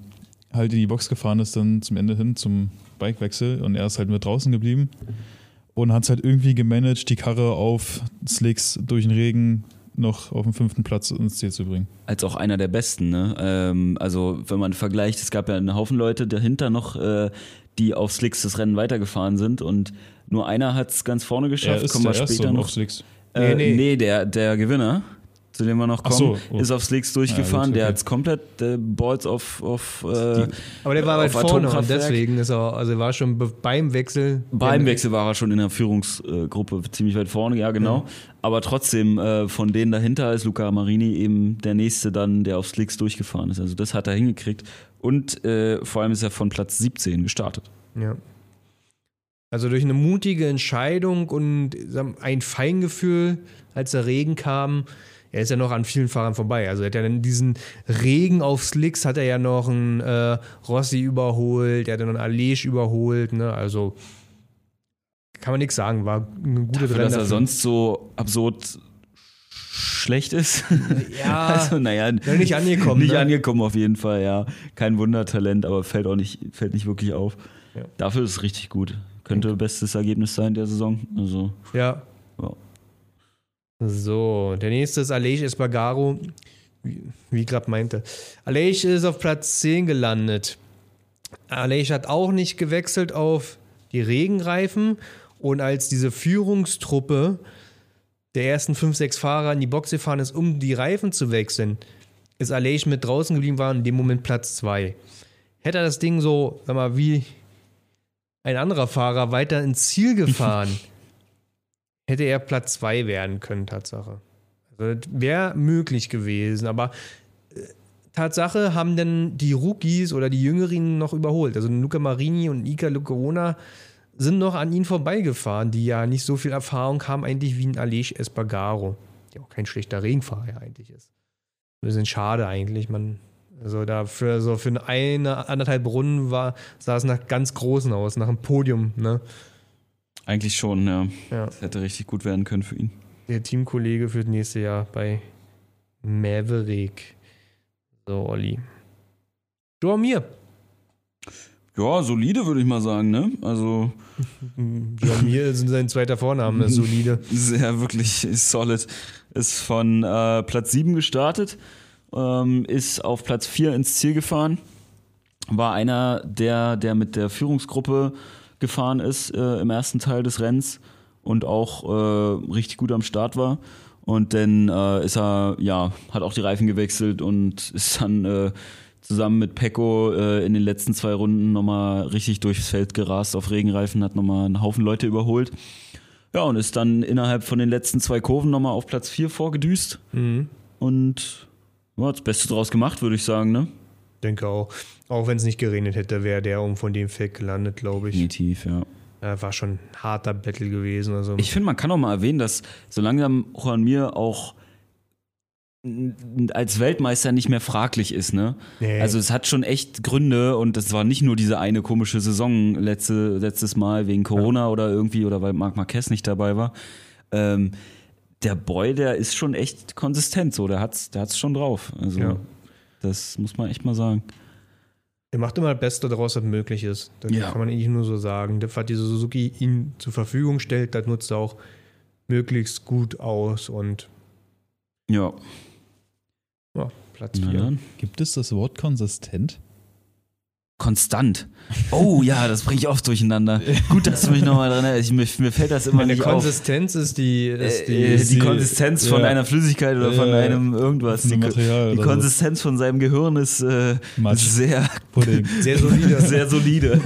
halt in die Box gefahren ist, dann zum Ende hin zum Bikewechsel und er ist halt mit draußen geblieben und hat es halt irgendwie gemanagt, die Karre auf Slicks durch den Regen noch auf den fünften Platz ins Ziel zu bringen. Als auch einer der besten, ne? Ähm, also, wenn man vergleicht, es gab ja einen Haufen Leute dahinter noch, äh, die auf Slicks das Rennen weitergefahren sind und nur einer hat es ganz vorne Er geschafft. ist Kommen wir der Erste später noch. auf Slicks. Äh, Nee, nee, nee. der, der Gewinner, zu dem wir noch kommen, so, oh. ist auf Slicks durchgefahren. Ja, gut, der okay. hat es komplett äh, Balls auf, auf äh, Aber der war weit vorne und deswegen ist er, also er war schon be- beim Wechsel. Beim Wechsel war er schon in der Führungsgruppe ziemlich weit vorne, ja genau. Aber trotzdem, äh, von denen dahinter ist Luca Marini eben der nächste dann, der auf Slicks durchgefahren ist. Also das hat er hingekriegt. Und äh, vor allem ist er von Platz 17 gestartet. Ja. Also durch eine mutige Entscheidung und ein Feingefühl, als der Regen kam, er ist ja noch an vielen Fahrern vorbei. Also er hat ja dann diesen Regen auf Slicks, hat er ja noch einen äh, Rossi überholt, er hat ja noch einen Alej überholt. Ne? Also kann man nichts sagen, war eine gute Dafür, dass er sonst so absurd schlecht ist. Ja, also, naja, nicht angekommen. nicht ne? angekommen auf jeden Fall, ja. Kein Wundertalent, aber fällt auch nicht, fällt nicht wirklich auf. Ja. Dafür ist es richtig gut. Könnte bestes Ergebnis sein der Saison. Also, Ja. Ja. So, der nächste ist Aleix Espargaro, wie, wie gerade meinte. Aleix ist auf Platz 10 gelandet. Aleix hat auch nicht gewechselt auf die Regenreifen und als diese Führungstruppe der ersten 5, 6 Fahrer in die Box gefahren ist, um die Reifen zu wechseln, ist Aleix mit draußen geblieben, war in dem Moment Platz 2. Hätte er das Ding so, sag mal, wie ein anderer Fahrer weiter ins Ziel gefahren, hätte er Platz 2 werden können, Tatsache. Also wäre möglich gewesen, aber äh, Tatsache haben dann die Rookies oder die Jüngeren noch überholt. Also Luca Marini und Ika Lucarona sind noch an ihn vorbeigefahren, die ja nicht so viel Erfahrung haben eigentlich wie ein Aleix Espargaro, der auch kein schlechter Regenfahrer eigentlich ist. Ein bisschen schade eigentlich, man also da für so für eine anderthalb Runden war sah es nach ganz großen aus, nach einem Podium, ne? Eigentlich schon, ja. Ja. Das hätte richtig gut werden können für ihn. der Teamkollege für das nächste Jahr bei Maverick. So, Olli. Du und mir. Ja, solide würde ich mal sagen, ne? Also Ja, mir sind sein zweiter Vorname, ist solide. sehr wirklich solid. Ist von äh, Platz 7 gestartet, ähm, ist auf Platz 4 ins Ziel gefahren. War einer der, der mit der Führungsgruppe gefahren ist äh, im ersten Teil des Rennens und auch äh, richtig gut am Start war. Und dann äh, ist er, ja, hat auch die Reifen gewechselt und ist dann äh, zusammen mit Pecco äh, in den letzten zwei Runden nochmal richtig durchs Feld gerast auf Regenreifen, hat nochmal einen Haufen Leute überholt. Ja, und ist dann innerhalb von den letzten zwei Kurven nochmal auf Platz 4 vorgedüst Mhm. und ja, hat das Beste draus gemacht, würde ich sagen, ne? Denke auch. Auch wenn es nicht geregnet hätte, wäre der um von dem Feld gelandet, glaube ich. Definitiv, ja. Ja, war schon ein harter Battle gewesen. Also. Ich finde, man kann auch mal erwähnen, dass so langsam Juan Mir auch als Weltmeister nicht mehr fraglich ist, ne? Nee. Also es hat schon echt Gründe und es war nicht nur diese eine komische Saison letzte, letztes Mal wegen Corona oder irgendwie oder weil Marc Marquez nicht dabei war. Ähm, der Boy, der ist schon echt konsistent, so, der hat's, der hat's schon drauf. Also Ja. Das muss man echt mal sagen. Er macht immer das Beste daraus, was möglich ist. Das Ja. kann man eigentlich nur so sagen. Das, was die Suzuki ihm zur Verfügung stellt, das nutzt er auch möglichst gut aus und Ja, ja, Platz na 4. dann. Gibt es das Wort konsistent? Konstant. Oh ja, das bringe ich oft durcheinander. Gut, dass du mich nochmal dran erinnerst. Ich, mir, mir fällt das immer Eine nicht auf. Konsistenz ist die, ist die, Äh, ist die die Konsistenz von ja. einer Flüssigkeit oder von Ja, ja. einem irgendwas. Von Die, die oder so. Konsistenz von seinem Gehirn ist äh, sehr, Pudding. sehr solide. sehr solide.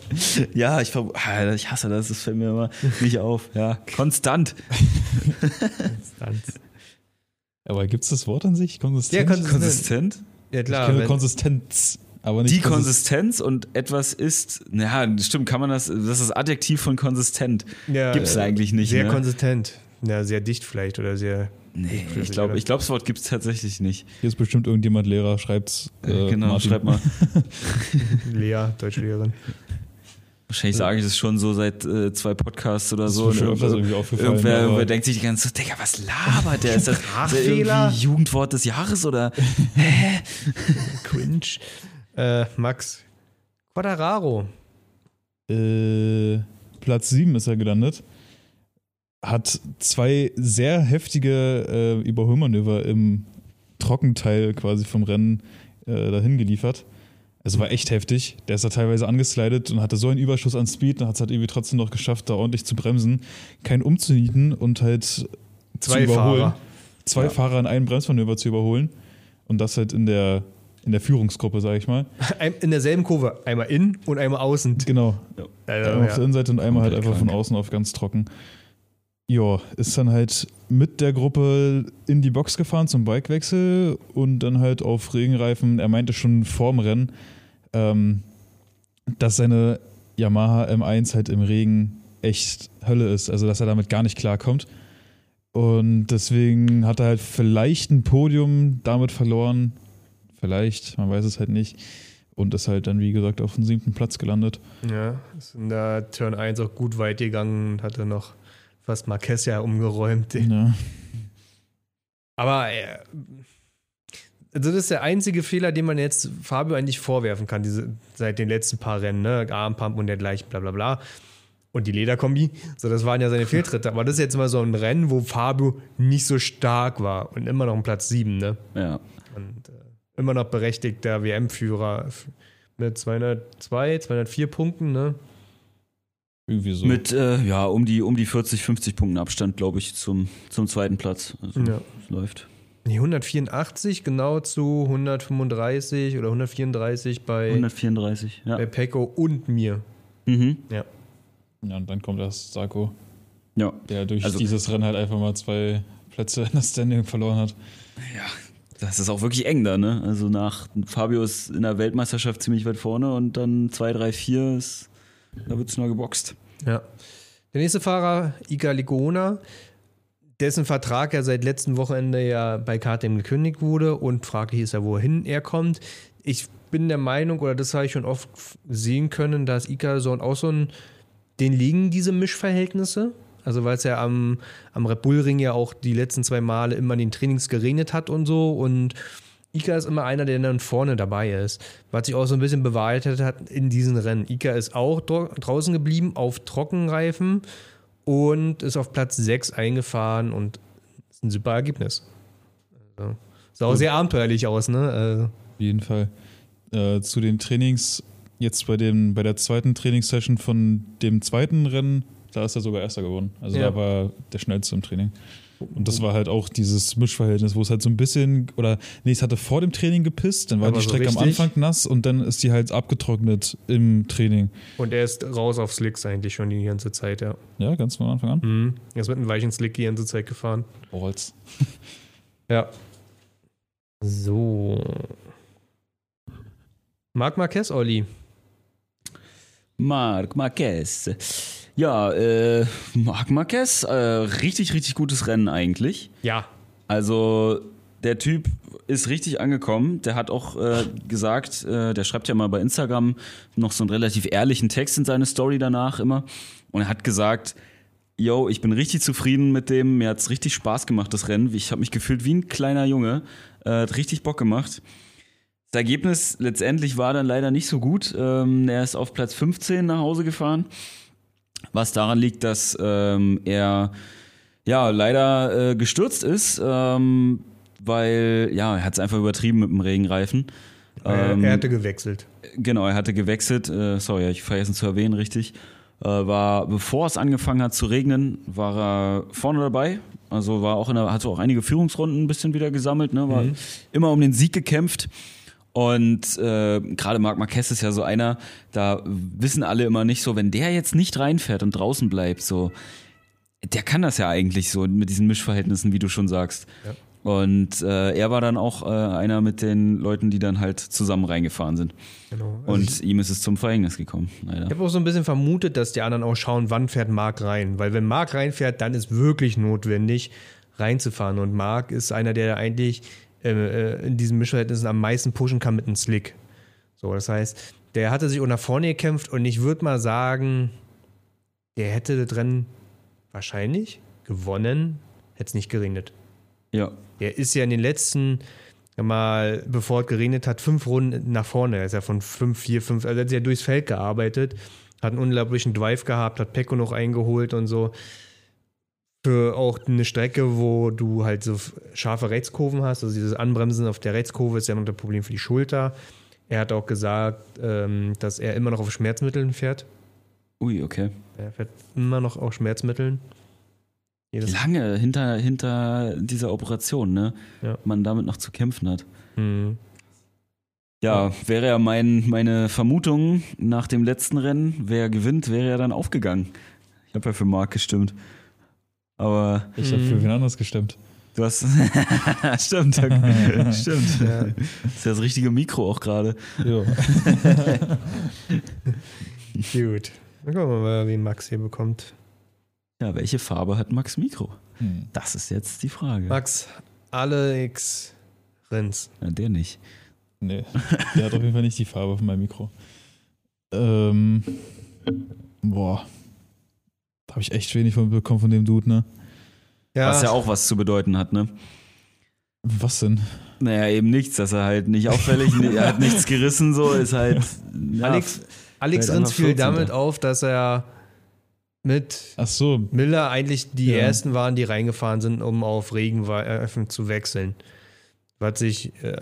ja, ich, ah, ich hasse das, das fällt mir immer nicht auf. Ja, konstant. Konstanz. Aber gibt es das Wort an sich? Konsistent? Ja, konsistent. Konsistent? Ja, ich klar. kenne wenn- Konsistenz, aber nicht Die Konsis- Konsistenz und etwas ist, naja, stimmt, kann man das, das ist das Adjektiv von konsistent. ja, Gibt's äh, eigentlich nicht, Sehr ne? konsistent. Ja, sehr dicht vielleicht oder sehr. Nee, ich glaube, ich glaub, das Wort gibt es tatsächlich nicht. Hier ist bestimmt irgendjemand Lehrer, schreibt's. Äh, genau, Martin. schreib mal. Lea, Deutschlehrerin. Wahrscheinlich sage ich das schon so seit äh, zwei Podcasts oder Das so. Und irgendwer, irgendwer, irgendwer denkt sich die ganze Zeit, Digga, was labert der? Ist das, ist das Sprachfehler? irgendwie Jugendwort des Jahres oder? Cringe. Äh, Max. Quadraro. Äh, Platz 7 ist er gelandet. Hat zwei sehr heftige äh, Überholmanöver im Trockenteil quasi vom Rennen äh, dahin geliefert. Also war echt heftig. Der ist da teilweise angeslidet und hatte so einen Überschuss an Speed und hat es halt irgendwie trotzdem noch geschafft, da ordentlich zu bremsen, keinen umzunieten und halt Zwei zu überholen. Fahrer. Zwei Ja. Fahrer in einem Bremsmanöver zu überholen. Und das halt in der, in der Führungsgruppe, sage ich mal. In derselben Kurve. Einmal in und einmal außen. Genau. Also, Einmal auf der ja. Innenseite und einmal halt einfach von krank. außen auf ganz trocken. Ja, ist dann halt mit der Gruppe in die Box gefahren zum Bikewechsel und dann halt auf Regenreifen. Er meinte schon vorm Rennen, ähm, dass seine Yamaha M1 halt im Regen echt Hölle ist. Also, dass er damit gar nicht klarkommt. Und deswegen hat er halt vielleicht ein Podium damit verloren. Vielleicht, man weiß es halt nicht. Und ist halt dann, wie gesagt, auf dem siebten Platz gelandet. Ja, ist in der Turn 1 auch gut weit gegangen und hatte noch fast Marquez ja umgeräumt. Ja. Aber äh, also das ist der einzige Fehler, den man jetzt Fabio eigentlich vorwerfen kann, diese, seit den letzten paar Rennen, ne? Armpump und dergleichen, bla bla bla. Und die Lederkombi, so das waren ja seine Fehltritte. Aber das ist jetzt mal so ein Rennen, wo Fabio nicht so stark war und immer noch ein Platz 7, ne? Ja. Und äh, immer noch berechtigter WM-Führer mit 202, 204 Punkten, ne? Irgendwie so. Mit äh, ja, um die, um die 40, 50 Punkten Abstand, glaube ich, zum, zum zweiten Platz. Also, Ja. es läuft. Nee, 184 genau zu 135 oder 134 bei, 134, ja. bei Pecco und mir. Mhm. Ja. ja, und dann kommt das Sarko, Ja. der durch Also- dieses Rennen halt einfach mal zwei Plätze in das Standing verloren hat. Das ist auch wirklich eng da, ne? Also nach Fabio ist in der Weltmeisterschaft ziemlich weit vorne und dann 2, 3, 4 ist, da wird es nur geboxt. Ja. Der nächste Fahrer, Iga Ligona, dessen Vertrag ja seit letztem Wochenende ja bei KTM gekündigt wurde und fraglich ist ja, wohin er kommt. Ich bin der Meinung, oder das habe ich schon oft sehen können, dass Iga so auch so ein, den liegen diese Mischverhältnisse. Also weil es ja am, am Red Bull Ring ja auch die letzten zwei Male immer in den Trainings geregnet hat und so und Ika ist immer einer, der dann vorne dabei ist. Was sich auch so ein bisschen bewahrheitet hat in diesen Rennen. Ika ist auch draußen geblieben auf Trockenreifen und ist auf Platz 6 eingefahren und ist ein super Ergebnis. Also, sah auch sehr abenteuerlich aus, ne? Also, Auf jeden Fall. Äh, zu den Trainings, jetzt bei, dem, bei der zweiten Trainingssession von dem zweiten Rennen, da ist er sogar Erster geworden. Also Ja. da war der schnellste im Training. Und das war halt auch dieses Mischverhältnis, wo es halt so ein bisschen, oder nee, es hatte vor dem Training gepisst, dann war Aber die so Strecke am richtig? Anfang nass und dann ist die halt abgetrocknet im Training. und er ist raus auf Slicks eigentlich schon die ganze Zeit, ja. Ja, ganz von Anfang an. Mhm. Er ist mit einem weichen Slick die ganze Zeit gefahren. Balls. Ja. So. Marc Marquez, Olli. Marc Marquez. Ja, äh, Marc Marquez, äh, richtig, richtig gutes Rennen eigentlich. Ja. Also der Typ ist richtig angekommen. Der hat auch äh, gesagt, äh, der schreibt ja mal bei Instagram noch so einen relativ ehrlichen Text in seine Story danach immer. Und er hat gesagt, yo, ich bin richtig zufrieden mit dem. Mir hat's richtig Spaß gemacht, das Rennen. Ich habe mich gefühlt wie ein kleiner Junge. Äh, hat richtig Bock gemacht. Das Ergebnis letztendlich war dann leider nicht so gut. Ähm, er ist auf Platz 15 nach Hause gefahren. Was daran liegt, dass ähm, er ja leider äh, gestürzt ist, ähm, weil ja, er hat es einfach übertrieben mit dem Regenreifen. Ähm, Äh, er hatte gewechselt. Genau, er hatte gewechselt. Äh, sorry, ich vergessen zu erwähnen, richtig. Äh, war, bevor es angefangen hat zu regnen, war er vorne dabei. Also war auch in der, hat auch einige Führungsrunden ein bisschen wieder gesammelt, ne? War immer um den Sieg gekämpft. Und äh, gerade Marc Marquez ist ja so einer, da wissen alle immer nicht so, wenn der jetzt nicht reinfährt und draußen bleibt, so, der kann das ja eigentlich so mit diesen Mischverhältnissen, wie du schon sagst. Ja. Und äh, er war dann auch äh, einer mit den Leuten, die dann halt zusammen reingefahren sind. Genau. Also Und ihm ist es zum Verhängnis gekommen, leider. Ich habe auch so ein bisschen vermutet, dass die anderen auch schauen, wann fährt Marc rein. Weil wenn Marc reinfährt, dann ist wirklich notwendig, reinzufahren. Und Marc ist einer, der eigentlich äh, in diesen Mischverhältnissen am meisten pushen kann mit einem Slick. So, das heißt, der hatte sich auch nach vorne gekämpft und ich würde mal sagen, der hätte das Rennen wahrscheinlich gewonnen, hätte es nicht geregnet. Ja, Der ist ja in den letzten, mal bevor es geregnet hat, fünf Runden nach vorne. Er ist ja von fünf, vier, fünf, also er hat ja durchs Feld gearbeitet, hat einen unglaublichen Drive gehabt, hat Pecco noch eingeholt und so. Für auch eine Strecke, wo du halt so scharfe Rechtskurven hast, also dieses Anbremsen auf der Rechtskurve ist ja noch das Problem für die Schulter. Er hat auch gesagt, ähm, dass er immer noch auf Schmerzmitteln fährt. ui, okay. Er fährt immer noch auf Schmerzmitteln. Jedes Lange hinter, hinter dieser Operation, ne? Ja. Man damit noch zu kämpfen hat. Hm. Ja, wäre ja mein, meine Vermutung nach dem letzten Rennen, wer gewinnt, wäre ja dann aufgegangen. Ich habe ja für Marc gestimmt. Aber Ich habe für wen anders gestimmt. du hast. stimmt, stimmt. Ja. Das ist ja das richtige Mikro auch gerade. Gut. Dann gucken wir mal, wen Max hier bekommt. Ja, welche Farbe hat Max Mikro? Hm. Das ist jetzt die Frage. Max Alex Rins. Ja, der nicht. Nee, der hat auf jeden Fall nicht die Farbe von meinem Mikro. Ähm, boah. Da habe ich echt wenig von bekommen von dem Dude, ne? Ja, Was ja auch was zu bedeuten hat, ne? Was denn? Naja, eben nichts, dass er halt nicht auffällig, er hat nichts gerissen, so ist halt. Ja, Alex, Alex einfach fiel 14. damit auf, dass er mit Ach so, Miller eigentlich die Ja. ersten waren, die reingefahren sind, um auf Regenreifen zu wechseln. Was sich äh,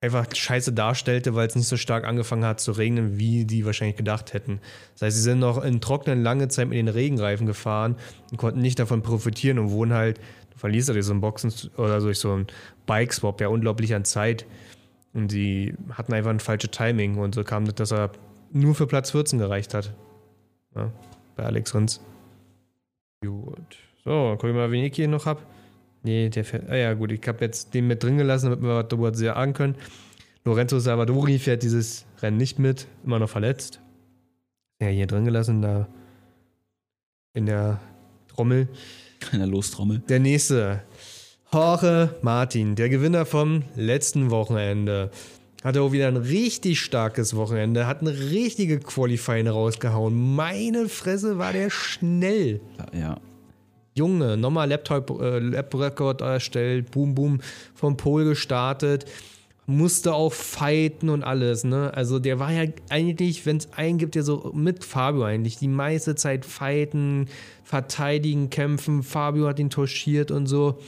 einfach scheiße darstellte, weil es nicht so stark angefangen hat zu regnen, wie die wahrscheinlich gedacht hätten. Das heißt, sie sind noch in trockenen lange Zeit mit den Regenreifen gefahren und konnten nicht davon profitieren und wurden halt, du verlierst ja durch so einen Boxen oder durch so einen Bikeswap ja unglaublich an Zeit. Und die hatten einfach ein falsches Timing und so kam das, dass er nur für Platz 14 gereicht hat. Ja, bei Alex Rins. Gut. So, guck ich mal, wen ich hier noch hab. Nee, der fährt. Ah ja, gut, ich habe jetzt den mit drin gelassen, damit wir was darüber sagen können. Lorenzo Salvadori fährt dieses Rennen nicht mit, immer noch verletzt. Ja, hier drin gelassen, da in der Trommel. in der Lostrommel. Der nächste. Jorge Martin, der Gewinner vom letzten Wochenende. Hatte auch wieder ein richtig starkes Wochenende, hat eine richtige Qualifying rausgehauen. Meine Fresse war der schnell. Ja. Junge, nochmal Laptop, äh, Lap-Rekord erstellt, boom, boom, vom Pol gestartet, musste auch fighten und alles, ne? Also der war ja eigentlich, wenn es einen gibt, der so mit Fabio eigentlich die meiste Zeit fighten, verteidigen, kämpfen. Fabio hat ihn touchiert und so.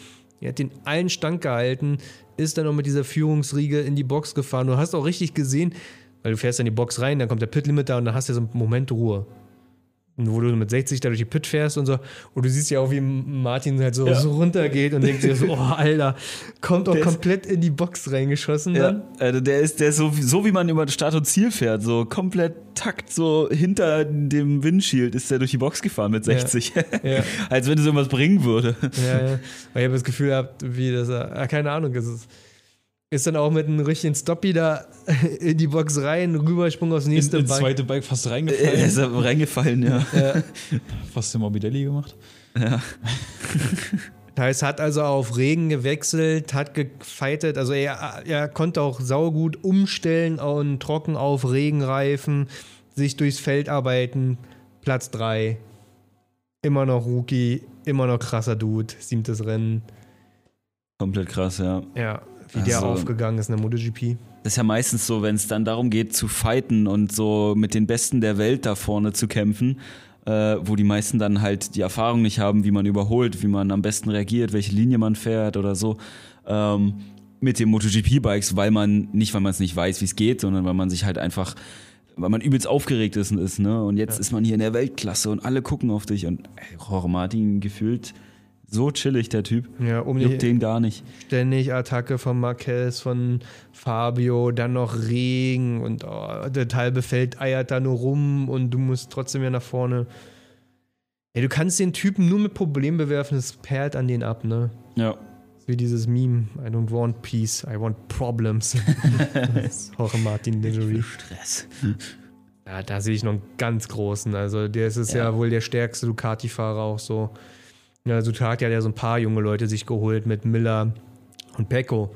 Er hat den allen Stand gehalten, ist dann noch mit dieser Führungsriege in die Box gefahren. Du hast auch richtig gesehen, weil du fährst in die Box rein, dann kommt der Pit-Limiter und dann hast du so einen Moment Ruhe. Und wo du mit 60 da durch die Pit fährst und so. Und du siehst ja auch, wie Martin halt so, Ja. so runtergeht und denkt dir so, oh, Alter, kommt ist- komplett in die Box reingeschossen dann. Ja, also der ist, der ist so, wie- so wie man über Start und Ziel fährt, so komplett takt, so hinter dem Windshield ist der durch die Box gefahren mit 60. Ja. Als wenn es irgendwas bringen würde. Ja, ja. Weil ich habe das Gefühl gehabt, wie das, ah, keine Ahnung, es ist, ist dann auch mit einem richtigen Stoppie da in die Box rein, rübersprung aufs in, nächste ins Bank. zweite Bike fast Er reingefallen. ist aber reingefallen, ja. Ja. fast den Morbidelli gemacht. ja. Das heißt, hat also auf Regen gewechselt, hat gefightet, also er, er konnte auch saugut umstellen und trocken auf Regenreifen, sich durchs Feld arbeiten. Platz 3. Immer noch Rookie, immer noch krasser Dude, siebtes Rennen. Komplett krass, ja. Ja, wie der Also- aufgegangen ist in der MotoGP. Das ist ja meistens so, wenn es dann darum geht zu fighten und so mit den Besten der Welt da vorne zu kämpfen, äh, wo die meisten dann halt die Erfahrung nicht haben, wie man überholt, wie man am besten reagiert, welche Linie man fährt oder so. Ähm, mit den MotoGP-Bikes, weil man, nicht weil man es nicht weiß, wie es geht, sondern weil man sich halt einfach, weil man übelst aufgeregt ist, ist ne? Und jetzt ist man hier in der Weltklasse und alle gucken auf dich und ey, Jorge Martin gefühlt so chillig, der Typ. Ja, um Juckt den gar nicht. ständig Attacke von Marquez, von Fabio, dann noch Regen und oh, das halbe Feld eiert da nur rum und du musst trotzdem ja nach vorne. Ey, du kannst den Typen nur mit Problemen bewerfen, es perlt an den ab, ne? Ja. Wie dieses Meme, I don't want peace, I want problems. Jorge Martin Lingerie. Stress. Ja, da sehe ich noch einen ganz großen. Also der ist es ja. Ja. wohl der stärkste Ducati-Fahrer auch so. Ja, Ducati hat ja so ein paar junge Leute sich geholt mit Miller und Pecco,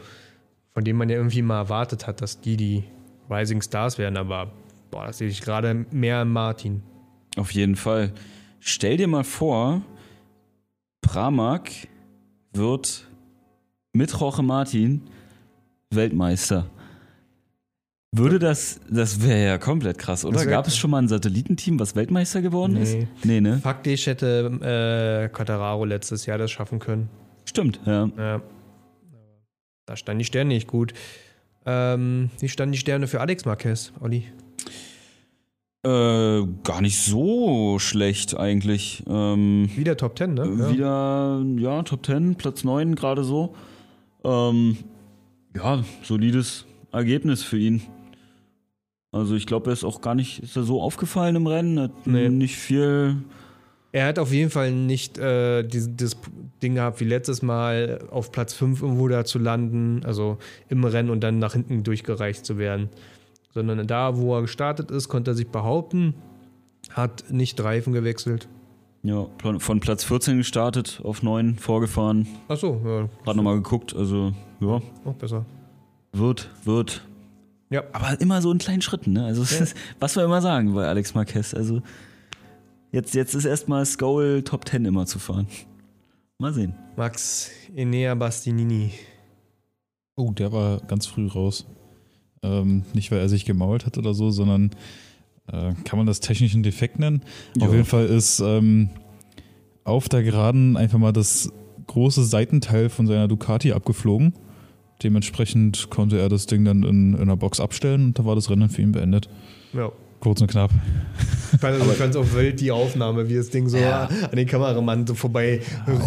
von denen man ja irgendwie mal erwartet hat, dass die die Rising Stars werden. Aber boah, das sehe ich gerade mehr im Martin. Auf jeden Fall. Stell dir mal vor, Pramac wird mit Jorge Martin Weltmeister. Würde das, das wäre ja komplett krass, oder? Gab es schon mal ein Satellitenteam, was Weltmeister geworden ist? Nee. Nee, ne? Faktisch hätte äh, Quattararo letztes Jahr das schaffen können. Stimmt, ja. Ja. Da standen die Sterne nicht gut. Ähm, wie standen die Sterne für Alex Marquez, Olli? Äh, gar nicht so schlecht eigentlich. Ähm, Wieder Top 10, ne? Ja. Wieder, ja, Top 10, Platz 9 gerade so. Ähm, ja, solides Ergebnis für ihn. Also ich glaube, er ist auch gar nicht, ist er so aufgefallen im Rennen, hat Nee. nicht viel. Er hat auf jeden Fall nicht äh, dieses, Ding gehabt wie letztes Mal auf Platz 5 irgendwo da zu landen, also im Rennen und dann nach hinten durchgereicht zu werden. Sondern da, wo er gestartet ist, konnte er sich behaupten, hat nicht Reifen gewechselt. Ja, von Platz 14 gestartet, auf 9 vorgefahren, Achso, ja, gerade nochmal geguckt, also ja, noch besser. wird, wird. Ja. Aber immer so in kleinen Schritten, ne? Also Ja. was wir immer sagen bei Alex Marquez, also jetzt, jetzt ist erstmal Skoll Top 10 immer zu fahren. Mal sehen. Max Enea Bastinini. Oh, der war ganz früh raus. Ähm, nicht, weil er sich gemault hat oder so, sondern äh, kann man das technischen Defekt nennen? Ja. Auf jeden Fall ist ähm, auf der Geraden einfach mal das große Seitenteil von seiner Ducati abgeflogen. Dementsprechend konnte er das Ding dann in, in einer Box abstellen und da war das Rennen für ihn beendet. Ja. Kurz und knapp. Ich fand also, ich fand's auch wild, die Aufnahme, wie das Ding so Ja. an den Kameramann so vorbei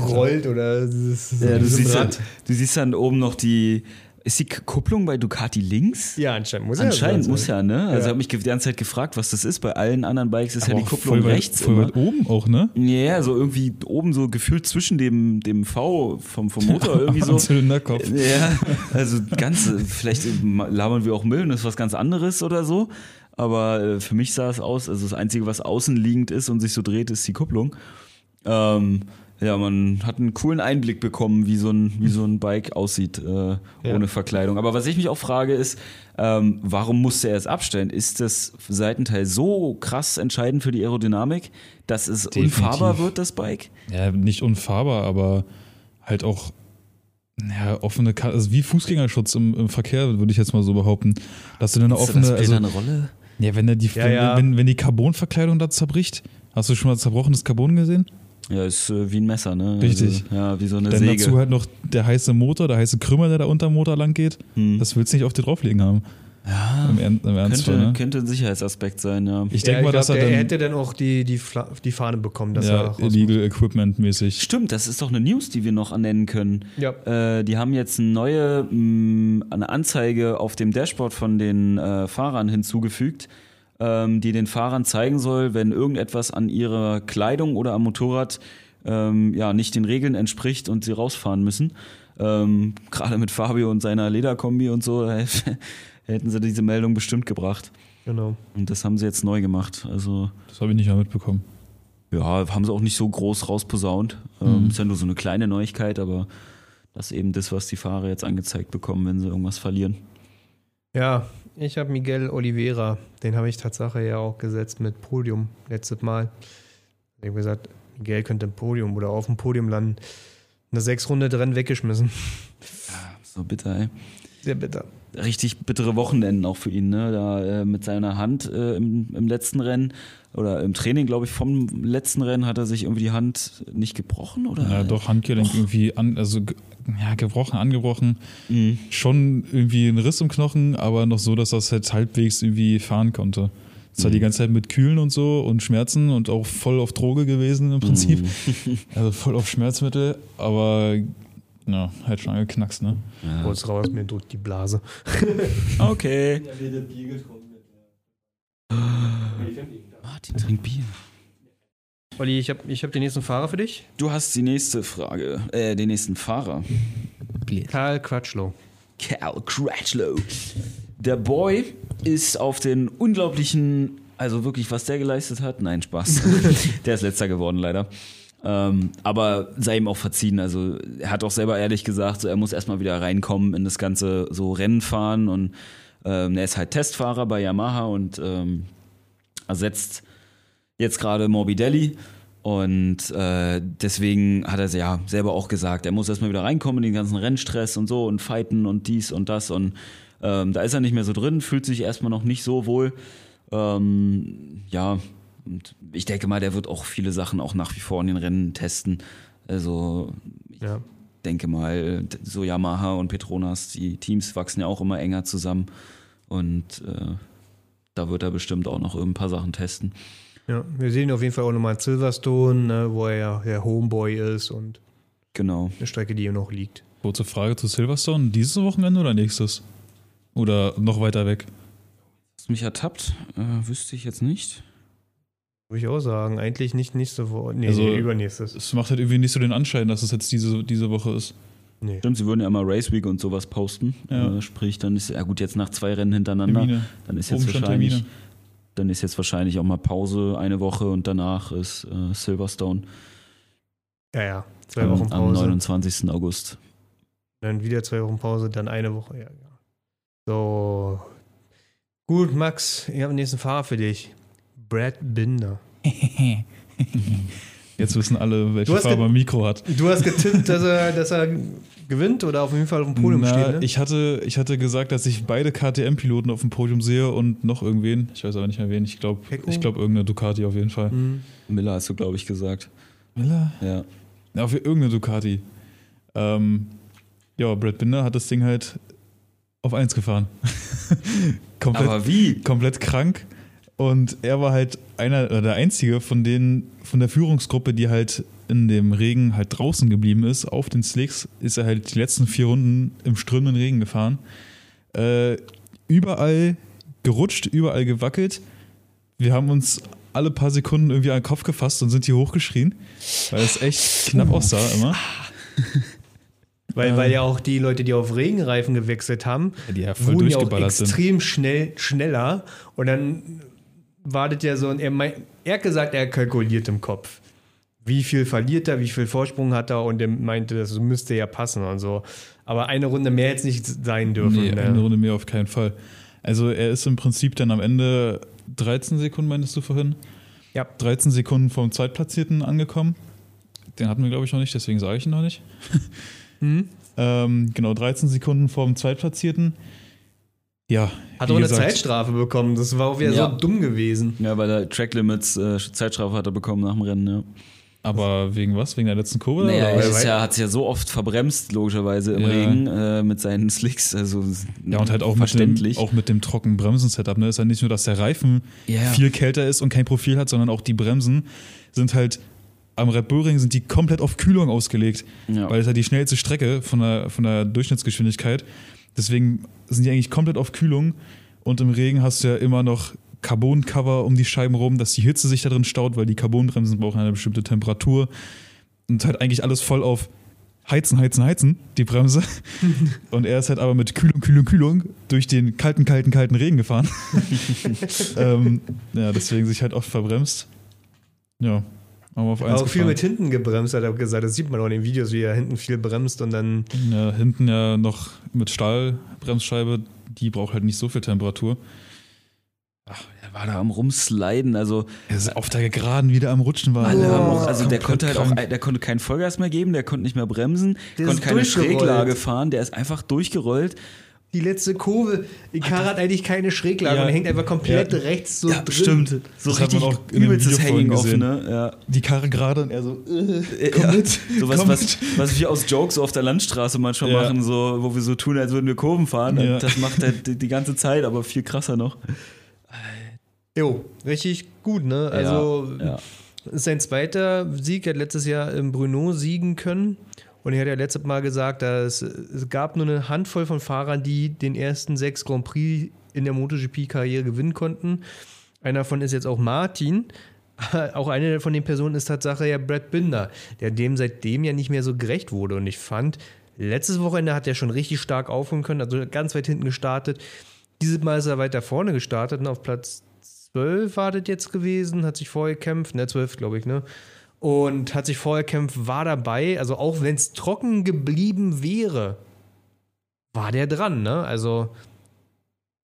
rollt oder dieses, so Ja, du, siehst dann, du siehst dann oben noch die. Ist die Kupplung bei Ducati links? Ja, anscheinend muss Anscheinend sein. muss ja, ne? Also ich Ja. habe mich die ganze Zeit gefragt, was das ist. Bei allen anderen Bikes ist ja Aber die auch Kupplung voll rechts Voll weit oben auch, ne? Ja, so irgendwie oben so gefühlt zwischen dem, dem V vom, vom Motor irgendwie so. Zylinderkopf. Ja, also ganz, vielleicht labern wir auch Müll und das ist was ganz anderes oder so. Aber äh, für mich sah es aus, also das Einzige, was außen liegend ist und sich so dreht, ist die Kupplung. Ähm, ja, man hat einen coolen Einblick bekommen, wie so ein, wie so ein Bike aussieht, äh, ohne Verkleidung. Aber was ich mich auch frage, ist, ähm, warum musste er es abstellen? Ist das Seitenteil so krass entscheidend für die Aerodynamik, dass es Definitiv. unfahrbar wird, das Bike? Ja, nicht unfahrbar, aber halt auch ja, offene, Ka- also wie Fußgängerschutz im, im Verkehr, würde ich jetzt mal so behaupten. Dass du eine Ist offene, das also, eine Rolle? ja, wenn, die, Ja, wenn, ja. Wenn, wenn die Carbonverkleidung da zerbricht, hast du schon mal zerbrochenes Carbon gesehen? Ja, ist äh, wie ein Messer, ne? Richtig. Also, ja, wie so eine Dann Säge. dazu halt noch der heiße Motor, der heiße Krümmer, der da unter dem Motor lang geht. Hm. Das willst du nicht auf dir drauflegen haben. ja, Im, Ern im Ernstfall, könnte, ne? könnte ein Sicherheitsaspekt sein, ja. Ich Ja, denke mal, dass glaub, er der dann hätte dann auch die, die, Fla die Fahne bekommen, dass er ja, muss. Illegal Equipment mäßig. Stimmt, das ist doch eine News, die wir noch annennen können. Ja. Äh, die haben jetzt eine neue mh, eine Anzeige auf dem Dashboard von den äh, Fahrern hinzugefügt, ähm, die den Fahrern zeigen soll, wenn irgendetwas an ihrer Kleidung oder am Motorrad ähm, ja, nicht den Regeln entspricht und sie rausfahren müssen. Ähm, Gerade mit Fabio und seiner Lederkombi und so, hätten sie diese Meldung bestimmt gebracht. Genau. Und das haben sie jetzt neu gemacht. Also Das habe ich nicht mehr mitbekommen. ja, haben sie auch nicht so groß rausposaunt. Ähm, Mhm. Ist ja nur so eine kleine Neuigkeit, aber das ist eben das, was die Fahrer jetzt angezeigt bekommen, wenn sie irgendwas verlieren. Ja, ich habe Miguel Oliveira, den habe ich Tatsache ja auch gesetzt mit Podium letztes Mal. Ich habe gesagt, Miguel könnte im Podium oder auf dem Podium landen. Eine sechs Runde Rennen weggeschmissen. So bitter, ey. Sehr bitter. Richtig bittere Wochenenden auch für ihn, ne? Da äh, mit seiner Hand äh, im, im letzten Rennen oder im Training, glaube ich, vom letzten Rennen hat er sich irgendwie die Hand nicht gebrochen, oder? Ja, doch, Handgelenk Doch. irgendwie an, also ja, gebrochen, angebrochen. Mhm. Schon irgendwie ein Riss im Knochen, aber noch so, dass das halt halbwegs irgendwie fahren konnte. Zwar Mhm. die ganze Zeit mit Kühlen und so und Schmerzen und auch voll auf Droge gewesen im Prinzip. Mhm. Also voll auf Schmerzmittel, aber ja, halt schon angeknackst, ne? Ja. Kurz raus, mir drückt die Blase. Okay. Martin trinkt Bier. Olli, ich habe ich hab den nächsten Fahrer für dich. Du hast die nächste Frage, äh, den nächsten Fahrer. Karl Quatschlow. Cal Cratchlow. Der Boy ist auf den unglaublichen, also wirklich, was der geleistet hat, nein, Spaß. der ist letzter geworden, leider. Ähm, aber sei ihm auch verziehen. Also er hat auch selber ehrlich gesagt, so, er muss erstmal wieder reinkommen in das ganze so Rennen fahren und ähm, er ist halt Testfahrer bei Yamaha und ähm, ersetzt jetzt gerade Morbidelli. Und äh, deswegen hat er ja selber auch gesagt, er muss erstmal wieder reinkommen in den ganzen Rennstress und so und fighten und dies und das. Und ähm, da ist er nicht mehr so drin, fühlt sich erstmal noch nicht so wohl. Ähm, ja, und ich denke mal, der wird auch viele Sachen auch nach wie vor in den Rennen testen. Also ich Ja. denke mal, so Yamaha und Petronas, die Teams wachsen ja auch immer enger zusammen. Und äh, da wird er bestimmt auch noch ein paar Sachen testen. Ja, wir sehen ihn auf jeden Fall auch nochmal in Silverstone, ne, wo er ja der Homeboy ist und Genau. eine Strecke, die ihm noch liegt. Kurze Frage zu Silverstone. Dieses Wochenende oder nächstes? Oder noch weiter weg? Was mich ertappt, äh, wüsste ich jetzt nicht. Würde ich auch sagen. Eigentlich nicht nächste Woche. Nee, Also- nee übernächstes. Es macht halt irgendwie nicht so den Anschein, dass es jetzt diese, diese Woche ist. Nee. Stimmt, sie würden ja immer Race Week und sowas posten. Ja. Äh, sprich, dann ist, ja gut, jetzt nach zwei Rennen hintereinander, Termine. dann ist jetzt Oben stand wahrscheinlich, Termine. dann ist jetzt wahrscheinlich auch mal Pause eine Woche und danach ist äh, Silverstone Ja, ja. Zwei am, Wochen am Pause. 29. August. Dann wieder zwei Wochen Pause, dann eine Woche. Ja, ja. So. Gut, Max, ich habe den nächsten Fahrer für dich. Brad Binder. Jetzt wissen alle, welche Farbe ein Mikro hat. Du hast getippt, dass er, dass er gewinnt oder auf jeden Fall auf dem Podium Na, steht, ne? ich, hatte, ich hatte gesagt, dass ich beide KTM-Piloten auf dem Podium sehe und noch irgendwen. Ich weiß aber nicht mehr wen. Ich glaube, ich glaub, irgendeine Ducati auf jeden Fall. Mhm. Miller hast du, glaube ich, gesagt. Miller? Ja. Ja, auf irgendeine Ducati. Ähm, ja, Brad Binder hat das Ding halt auf 1 gefahren. komplett, Aber wie? komplett krank. Und er war halt einer oder der einzige von denen, von der Führungsgruppe, die halt in dem Regen halt draußen geblieben ist. Auf den Slicks ist er halt die letzten vier Runden im strömenden Regen gefahren. Äh, überall gerutscht, überall gewackelt. Wir haben uns alle paar Sekunden irgendwie an den Kopf gefasst und sind hier hochgeschrien, weil es echt knapp aussah immer. Weil, Ähm. weil ja auch die Leute, die auf Regenreifen gewechselt haben, Ja, die ja voll wurden ja auch durchgeballert sind. extrem schnell, schneller. Und dann wartet ja so, und er, er hat gesagt, er kalkuliert im Kopf. Wie viel verliert er, wie viel Vorsprung hat er und er meinte, das müsste ja passen und so. Aber eine Runde mehr jetzt nicht sein dürfen. Nee, ne? eine Runde mehr auf keinen Fall. Also er ist im Prinzip dann am Ende 13 Sekunden, meintest du vorhin? Ja. 13 Sekunden vom Zweitplatzierten angekommen. Den hatten wir, glaube ich, noch nicht, deswegen sage ich ihn noch nicht. Mhm. Ähm, genau, 13 Sekunden vom Zweitplatzierten. Ja. Hat auch eine gesagt, Zeitstrafe bekommen. Das war auch wieder Ja. so dumm gewesen. Ja, weil der Track Limits äh, Zeitstrafe hat er bekommen nach dem Rennen, ja. Aber wegen was? Wegen der letzten Kurve? Naja, er ist ja, hat es ja so oft verbremst, logischerweise im Ja. Regen äh, mit seinen Slicks. Also ja, und halt auch mit, dem, auch mit dem trockenen Bremsen-Setup. Ne? Ist ja nicht nur, dass der Reifen Ja. viel kälter ist und kein Profil hat, sondern auch die Bremsen sind halt am Red Bull Ring sind die komplett auf Kühlung ausgelegt, ja. weil es halt die schnellste Strecke von der, von der Durchschnittsgeschwindigkeit. Deswegen sind die eigentlich komplett auf Kühlung und im Regen hast du ja immer noch Carbon-Cover um die Scheiben rum, dass die Hitze sich da drin staut, weil die Carbonbremsen brauchen eine bestimmte Temperatur und halt eigentlich alles voll auf Heizen, Heizen, Heizen, die Bremse. Und er ist halt aber mit Kühlung, Kühlung, Kühlung durch den kalten, kalten, kalten Regen gefahren. ähm, ja, deswegen sich halt oft verbremst. Ja, aber auf eins Auch viel mit hinten gebremst, hat er gesagt. Das sieht man auch in den Videos, wie er hinten viel bremst und dann. Ja, hinten ja noch mit Stahlbremsscheibe, die braucht halt nicht so viel Temperatur. Ach, er war da am Rumsliden, also Er ist auf der Geraden wieder am Rutschen war. alle haben auch, also der konnte halt krank. auch, der konnte keinen Vollgas mehr geben, der konnte nicht mehr bremsen, Der konnte ist keine durchgerollt. Schräglage fahren, der ist einfach durchgerollt. Die letzte Kurve. Icar hat eigentlich keine Schräglage Ja. und hängt einfach komplett Ja. rechts so Ja, drin. stimmt. So Das hat richtig man auch übelstes Hanging off, gesehen. ne? Ja. Die Karre gerade und er so, äh, Komm komm ja. mit. So was, komm was, mit. was wir aus Jokes auf der Landstraße manchmal machen, so, wo wir so tun, als würden wir Kurven fahren. Das macht er die, die ganze Zeit, aber viel krasser noch. Jo, richtig gut, ne? Also sein zweiter Sieg. Er hat letztes Jahr im Bruno siegen können. Und er hat ja letztes Mal gesagt, dass es gab nur eine Handvoll von Fahrern, die den ersten sechs Grand Prix in der MotoGP-Karriere gewinnen konnten. Einer davon ist jetzt auch Martin. Auch eine von den Personen ist Tatsache ja Brad Binder, der dem seitdem ja nicht mehr so gerecht wurde. Und ich fand, Letztes Wochenende hat er schon richtig stark aufholen können, also ganz weit hinten gestartet. Dieses Mal ist er weiter vorne gestartet und auf Platz 12 war das jetzt gewesen, hat sich vorher gekämpft, ne, 12 glaube ich, ne? Und hat sich vorher gekämpft, war dabei, also auch wenn es trocken geblieben wäre, war der dran, ne? Also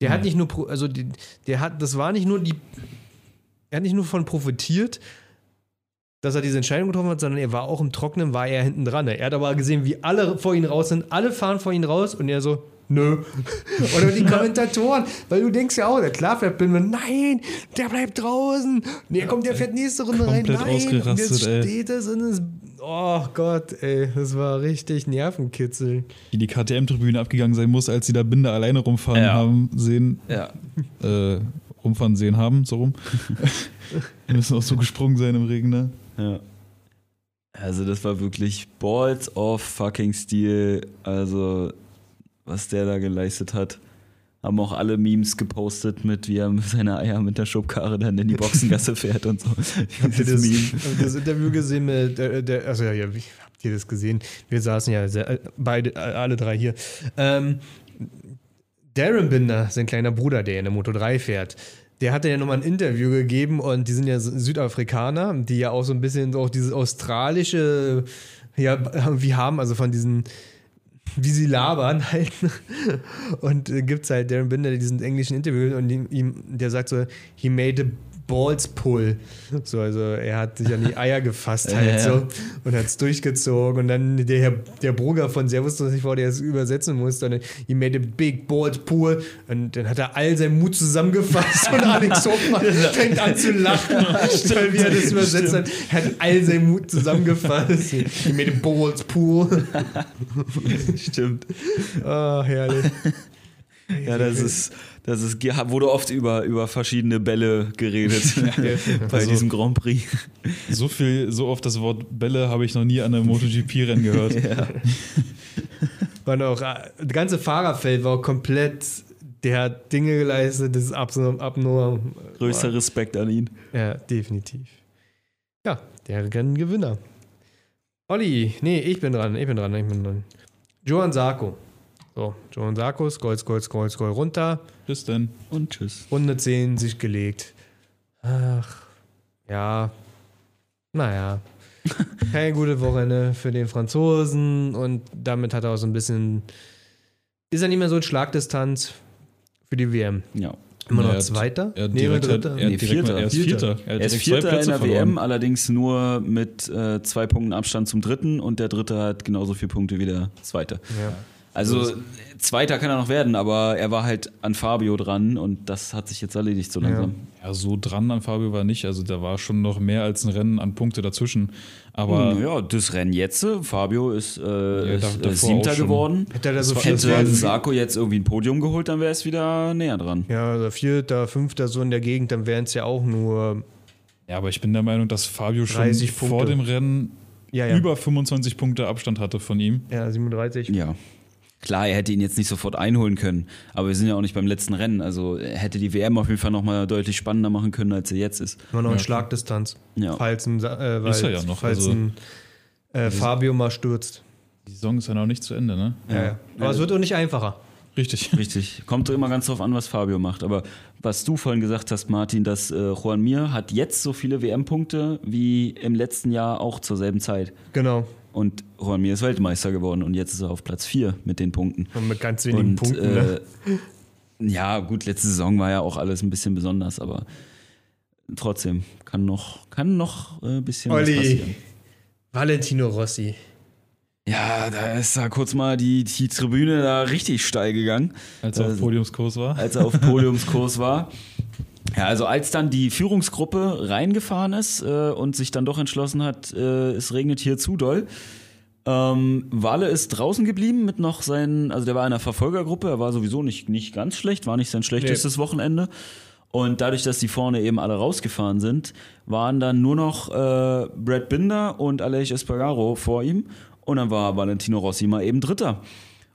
der hat Ja. nicht nur, also die, der hat, das war nicht nur die, er hat nicht nur von profitiert, dass er diese Entscheidung getroffen hat, sondern er war auch im Trockenen, war er hinten dran. ne? Er hat aber gesehen, wie alle vor ihm raus sind, alle fahren vor ihm raus und er so, nö. Oder die Kommentatoren, weil du denkst ja auch, der klar fährt Binman, nein, der bleibt draußen. Nee, kommt, der fährt nächste Runde rein, nein. Und ausgerastet, jetzt ey. steht es und es, oh Gott, ey, das war richtig Nervenkitzel. Wie die KTM-Tribüne abgegangen sein muss, als sie da Binder alleine rumfahren Ja. haben, sehen, Ja. äh, rumfahren sehen haben, so rum. Die müssen auch so gesprungen sein im Regen, ne? Ja. Also das war wirklich Balls of fucking Steel. Also was der da geleistet hat. Haben auch alle Memes gepostet mit, wie er mit seiner Eier mit der Schubkarre dann in die Boxengasse fährt und so. Habt ihr das, habt das Interview gesehen mit der, der also ja, wie habt ihr das gesehen? Wir saßen ja sehr, äh, beide, äh, alle drei hier. Ähm, Darren Binder, sein kleiner Bruder, der in der Moto 3 fährt, der hatte ja nochmal ein Interview gegeben und die sind ja Südafrikaner, die ja auch so ein bisschen auch dieses australische, ja, wie haben, also von diesen wie sie labern halt. Und äh, gibt's halt Darren Binder diesen englischen Interview und ihm, der sagt so, he made a balls pull. So, also er hat sich an die Eier gefasst halt Ja, ja. so und hat's durchgezogen und dann der, Herr- der Bruder von Servus, das nicht vor, der es übersetzen musste, und dann, he made a big balls pull und dann hat er all seinen Mut zusammengefasst und Alex Hoffmann fängt an zu lachen, weil wie er das übersetzt hat, er hat all seinen Mut zusammengefasst. He made a balls pull. Stimmt. Ah, herrlich. Ja, das ist, das ist, wurde oft über, über verschiedene Bälle geredet bei Also- diesem Grand Prix. So viel, so oft das Wort Bälle habe ich noch nie an einem MotoGP-Rennen gehört. Und auch, äh, das ganze Fahrerfeld war auch komplett, der hat Dinge geleistet, das ist abnorm. abnorm. Größter Respekt an ihn. Ja, definitiv. Ja, der Renngewinner. Olli, nee, ich bin dran, ich bin dran, ich bin dran. Johann Sarko. So, Johann Sarko, scroll, scroll, scroll, scroll runter. Bis denn. Und tschüss. Runde 10 sich gelegt. Ach, ja. Naja. Keine gute Wochenende für den Franzosen und damit hat er auch so ein bisschen. Ist er nicht mehr so in Schlagdistanz für die WM. Ja. Immer noch er Zweiter? Er, Nee, direkt, Dritter. er, Nee, direkt Vierter. Er ist Vierter. Vierter. Er, Er ist Vierter in der verloren. WM, allerdings nur mit äh, zwei Punkten Abstand zum Dritten und der Dritte hat genauso viele Punkte wie der Zweite. Ja. Also äh, Zweiter kann er noch werden, aber er war halt an Fabio dran und das hat sich jetzt erledigt so langsam. Ja, so dran an Fabio war nicht. Also da war schon noch mehr als ein Rennen an Punkte dazwischen. Aber ja, das Rennen jetzt, Fabio ist, äh, ist da- äh, Siebter geworden. Hätte er da so Hätte Sarko jetzt irgendwie ein Podium geholt, dann wäre es wieder näher dran. Ja, also Vierter, Fünfter, so in der Gegend, dann wären es ja auch nur. ja, aber ich bin der Meinung, dass Fabio schon 30 vor dem Rennen Ja, ja. über 25 Punkte Abstand hatte von ihm. ja, 37. Ja. Klar, er hätte ihn jetzt nicht sofort einholen können, aber wir sind ja auch nicht beim letzten Rennen. Also er hätte die WM auf jeden Fall nochmal deutlich spannender machen können, als er jetzt ist. Immer noch in Ja. Schlagdistanz. Ja. Falls ein, äh, Ist er ja noch, Falls also- ein äh, Fabio mal stürzt. Die Saison ist ja noch nicht zu Ende, ne? Ja, ja. Aber es wird auch nicht einfacher. Richtig. Richtig. Kommt immer ganz drauf an, was Fabio macht. Aber was du vorhin gesagt hast, Martin, dass äh, Juan Mir hat jetzt so viele WM-Punkte wie im letzten Jahr auch zur selben Zeit. Genau. Und Juan Mir ist Weltmeister geworden und jetzt ist er auf Platz 4 mit den Punkten. Und mit ganz wenigen Und Punkten. ne? äh, ja, gut, letzte Saison war ja auch alles ein bisschen besonders, aber trotzdem kann noch, kann noch äh, ein bisschen was Olli. passieren. Valentino Rossi. Ja, da ist da kurz mal die, die Tribüne da richtig steil gegangen. Als er auf Podiumskurs war. als er auf Podiumskurs war. Ja, also als dann die Führungsgruppe reingefahren ist äh, und sich dann doch entschlossen hat, äh, es regnet hier zu doll. Ähm, Wale ist draußen geblieben mit noch seinen, also der war in einer Verfolgergruppe, er war sowieso nicht, nicht ganz schlecht, war nicht sein schlechtestes Wochenende. Und dadurch, dass die vorne eben alle rausgefahren sind, waren dann nur noch äh, Brad Binder und Aleix Espargaro vor ihm. Und dann war Valentino Rossi mal eben Dritter.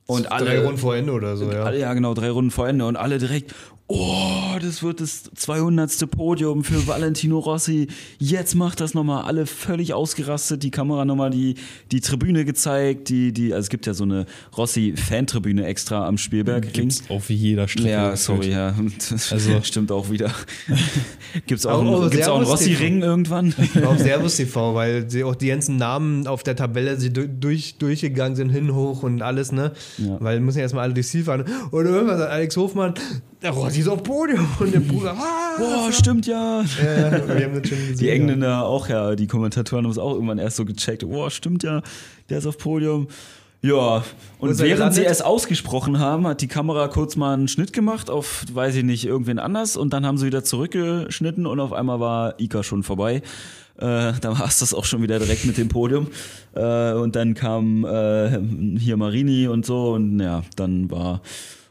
Und alle, Drei Runden vor Ende oder so, ja. alle, ja, genau, drei Runden vor Ende und alle direkt, oh, das wird das 200. Podium für Valentino Rossi. Jetzt macht das nochmal alle völlig ausgerastet. Die Kamera nochmal die, die Tribüne gezeigt. Die, die, also es gibt ja so eine Rossi-Fantribüne extra am Spielberg. Gibt's auf jeder Strecke. Ja, sorry, ja. Das Also- stimmt auch wieder. Gibt's auch, oh, einen, gibt's auch einen Rossi-Ring irgendwann? auf Servus TV, weil sie auch die ganzen Namen auf der Tabelle sie du- durch, durchgegangen sind, hin, hoch und alles, ne? Ja. Weil müssen ja erstmal alle durchs Ziel fahren. Und irgendwann sagt Alex Hofmann, der Rossi ist auf Podium. Und der Bruder, ah! Boah, stimmt ja. Ja, wir haben das schon gesehen. Die Engländer auch, ja, die Kommentatoren haben es auch irgendwann erst so gecheckt. Boah, stimmt ja, der ist auf Podium. Ja, und während sie es ausgesprochen haben, hat die Kamera kurz mal einen Schnitt gemacht auf, weiß ich nicht, irgendwen anders und dann haben sie wieder zurückgeschnitten und auf einmal war Ika schon vorbei. Äh, da war es das auch schon wieder direkt mit dem Podium. Äh, und dann kam äh, hier Marini und so und ja, dann war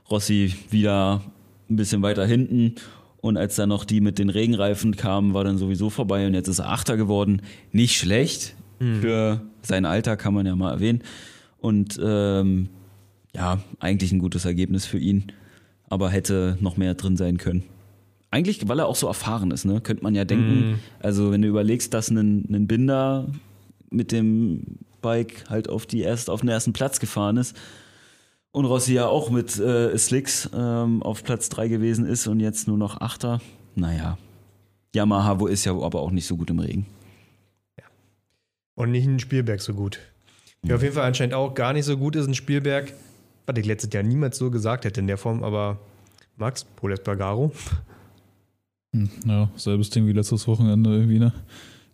Rossi wieder ein bisschen weiter hinten. Und als dann noch die mit den Regenreifen kamen, war dann sowieso vorbei und jetzt ist er Achter geworden. Nicht schlecht. Für sein Alter kann man ja mal erwähnen. Und ähm, ja, eigentlich ein gutes Ergebnis für ihn. Aber hätte noch mehr drin sein können. Eigentlich, weil er auch so erfahren ist, ne? Könnte man ja denken. Also, wenn du überlegst, dass ein, ein Binder mit dem Bike halt auf, die erst, auf den ersten Platz gefahren ist und Rossi ja auch mit äh, Slicks ähm, auf Platz 3 gewesen ist und jetzt nur noch Achter. Naja. Yamaha wo ist ja aber auch nicht so gut im Regen. Und nicht in Spielberg so gut. Ja, auf jeden Fall anscheinend auch gar nicht so gut ist in Spielberg. Was ich letztes Jahr niemals so gesagt hätte in der Form, aber Max, Paul Espargaro. Hm, Ja, selbes Ding wie letztes Wochenende irgendwie, ne?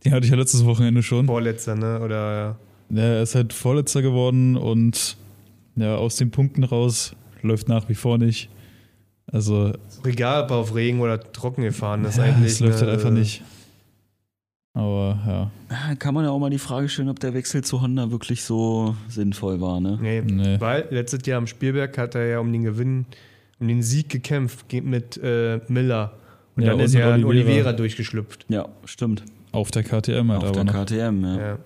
Die hatte ich ja letztes Wochenende schon. Vorletzter, ne? Oder Ja, er ist halt Vorletzter geworden und ja, aus den Punkten raus läuft nach wie vor nicht. Also, egal, ob er auf Regen oder trocken gefahren ist ja, eigentlich. es läuft ne, halt einfach nicht. Aber ja, Kann man ja auch mal die Frage stellen, ob der Wechsel zu Honda wirklich so sinnvoll war, ne? Nee, Nee. weil letztes Jahr am Spielberg hat er ja um den Gewinn, um den Sieg gekämpft ge- mit äh, Miller. Und Ja, dann und ist ja Oliveira. Oliveira durchgeschlüpft. Ja, stimmt. auf der KTM halt Auf aber der noch. KTM, ja. Ja.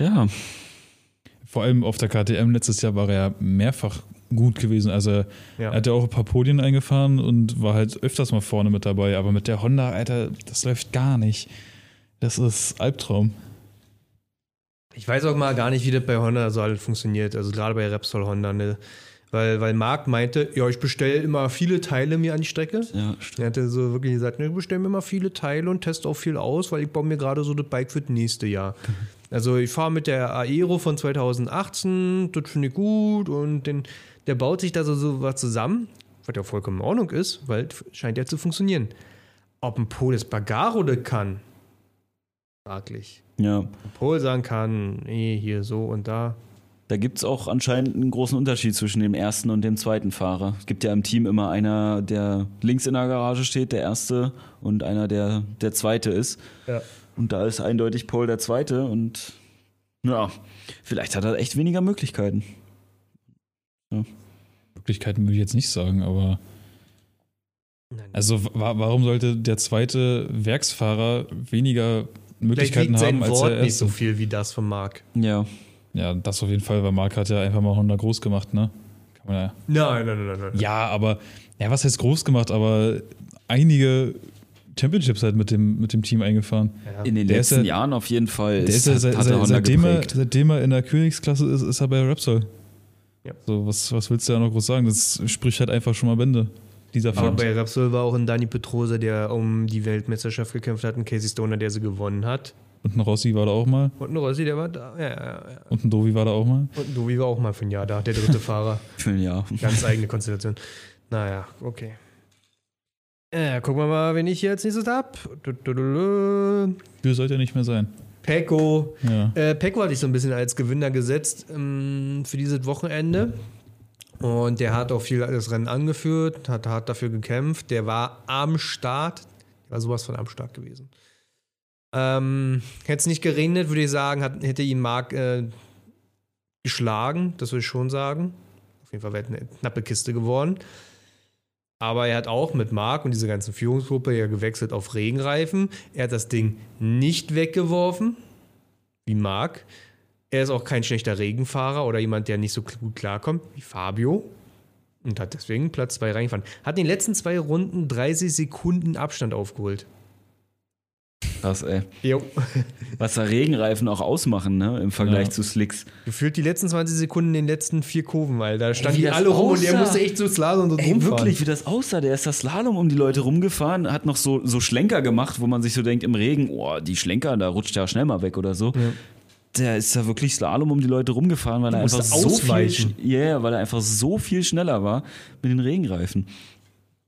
Ja, Vor allem auf der KTM letztes Jahr war er ja mehrfach gut gewesen. Also er Ja. hat ja auch ein paar Podien eingefahren und war halt öfters mal vorne mit dabei. Aber mit der Honda, Alter, das läuft gar nicht. Das ist Albtraum. Ich weiß auch mal gar nicht, wie das bei Honda so alles funktioniert. Also gerade bei Repsol Honda, ne? Weil, weil Marc meinte, ja, ich bestelle immer viele Teile mir an die Strecke. ja, stimmt. Er hatte so wirklich gesagt, ne, ich bestelle mir immer viele Teile und teste auch viel aus, weil ich baue mir gerade so das Bike für das nächste Jahr. Also ich fahre mit der Aero von 2018, das finde ich gut und den, der baut sich da so, so was zusammen, was ja vollkommen in Ordnung ist, weil es scheint ja zu funktionieren. Ob ein Pol das Bagaro das kann, fraglich. Ja. Ob Pol sagen kann, nee, hier so und da. Da gibt es auch anscheinend einen großen Unterschied zwischen dem ersten und dem zweiten Fahrer. Es gibt ja im Team immer einer, der links in der Garage steht, der erste, und einer, der der zweite ist. Ja. Und da ist eindeutig Paul der zweite und ja, vielleicht hat er echt weniger Möglichkeiten. Möglichkeiten würde ich jetzt nicht sagen, aber Nein. also wa warum sollte der zweite Werksfahrer weniger Möglichkeiten haben als Wort der nicht erste? so viel wie das von Marc. Ja. Ja, das auf jeden Fall, weil Marc hat ja einfach mal Honda groß gemacht, ne? Kann man ja. Nein, nein, nein, nein. nein. Ja, aber, ja, was heißt groß gemacht, aber einige Championships halt mit dem, mit dem Team eingefahren. Ja. In den Der ist letzten ja- Jahren auf jeden Fall Der ist hat- seit, hat er seit, Honda seitdem, er, seitdem er in der Königsklasse ist, ist er bei Repsol. Ja. So, was, was willst du da noch groß sagen? Das spricht halt einfach schon mal Bände. Dieser Aber Fakt. bei Repsol war auch ein Dani Petrose, der um die Weltmeisterschaft gekämpft hat, ein Casey Stoner, der sie gewonnen hat. Und ein Rossi war da auch mal. Und ein Rossi, der war da. Ja, ja, ja. Und ein Dovi war da auch mal. Und ein Dovi war auch mal für ein Jahr da, der dritte Fahrer. Für ein Jahr. Ganz eigene Konstellation. Naja, okay. Ja, gucken wir mal, wen ich hier als nächstes hab. Du, sollte ja nicht mehr sein. Pecco. Ja. Äh, Pecco hatte ich so ein bisschen als Gewinner gesetzt ähm, für dieses Wochenende. Und der hat auch viel das Rennen angeführt, hat hart dafür gekämpft. Der war am Start. Der war sowas von am Start gewesen. Ähm, hätte es nicht geregnet, würde ich sagen, hat, hätte ihn Marc äh, geschlagen. Das würde ich schon sagen. Auf jeden Fall wäre es eine knappe Kiste geworden. Aber er hat auch mit Marc und dieser ganzen Führungsgruppe ja gewechselt auf Regenreifen. Er hat das Ding nicht weggeworfen, wie Marc. Er ist auch kein schlechter Regenfahrer oder jemand, der nicht so gut klarkommt, wie Fabio. Und hat deswegen Platz 2 reingefahren. Hat in den letzten zwei Runden 30 Sekunden Abstand aufgeholt. Krass, ey. Jo. Was da Regenreifen auch ausmachen, ne? Im Vergleich Ja. zu Slicks. Gefühlt die letzten 20 Sekunden in den letzten vier Kurven, weil da standen die alle rum und der musste echt so Slalom und Ey, rumfahren. wirklich, wie das aussah. Der ist das Slalom um die Leute rumgefahren, hat noch so, so Schlenker gemacht, wo man sich so denkt, im Regen, oh, die Schlenker, da rutscht der schnell mal weg oder so. Der ist da wirklich Slalom um die Leute rumgefahren, weil er einfach so viel, yeah, weil er einfach so viel schneller war mit den Regenreifen.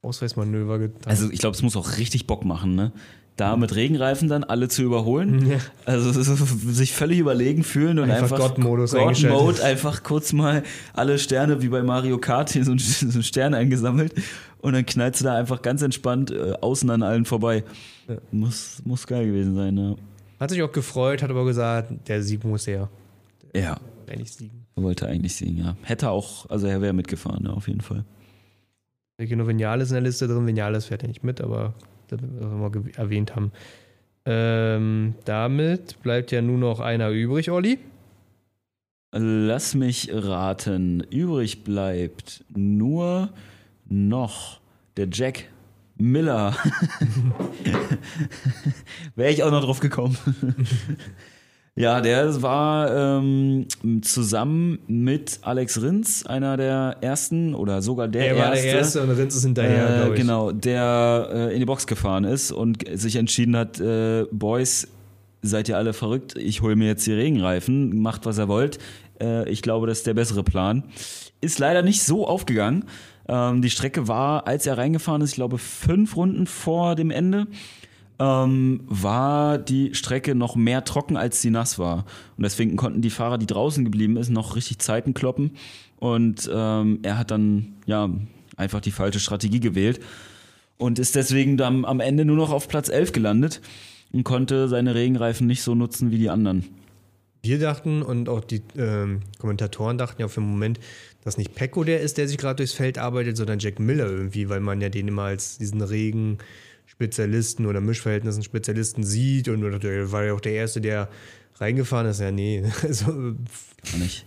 Ausweismanöver getan. Also ich glaube, es muss auch richtig Bock machen, ne? Da mit Regenreifen dann alle zu überholen. Ja. Also es ist- sich völlig überlegen fühlen und Einfach einfach, God-Modus God-Mode, eingeschaltet. einfach kurz mal alle Sterne wie bei Mario Kart hier so einen, so Stern eingesammelt und dann knallst du da einfach ganz entspannt äh, außen an allen vorbei. Muss, muss geil gewesen sein, ja. Hat sich auch gefreut, hat aber gesagt, der Sieg muss her. Ja, Eigentlich siegen. er wollte eigentlich singen, ja. Hätte auch, also er wäre mitgefahren, ja, auf jeden Fall. Hier nur Vinales in der Liste drin. Vinales fährt ja nicht mit, aber das wir mal erwähnt haben. Ähm, damit bleibt ja nur noch einer übrig, Olli. Lass mich raten. Übrig bleibt nur noch der Jack Miller. Wäre ich auch noch drauf gekommen. ja, der war ähm, zusammen mit Alex Rins, einer der ersten oder sogar der Er war erste. der Erste und Rins ist hinterher, Äh, glaube ich. genau, der äh, in die Box gefahren ist und sich entschieden hat, äh, Boys, seid ihr alle verrückt, ich hole mir jetzt die Regenreifen, macht was ihr wollt. Äh, ich glaube, das ist der bessere Plan. Ist leider nicht so aufgegangen. Ähm, die Strecke war, als er reingefahren ist, ich glaube, fünf Runden vor dem Ende, ähm, war die Strecke noch mehr trocken, als sie nass war. Und deswegen konnten die Fahrer, die draußen geblieben ist, noch richtig Zeiten kloppen. Und ähm, er hat dann ja einfach die falsche Strategie gewählt und ist deswegen dann am Ende nur noch auf Platz 11 gelandet und konnte seine Regenreifen nicht so nutzen wie die anderen. Wir dachten und auch die ähm, Kommentatoren dachten ja für einen Moment, dass nicht Pecco der ist, der sich gerade durchs Feld arbeitet, sondern Jack Miller irgendwie, weil man ja den immer als diesen Regen-Spezialisten oder Mischverhältnissen-Spezialisten sieht und war ja auch der Erste, der reingefahren ist. Ja, nee. Also, Gar nicht.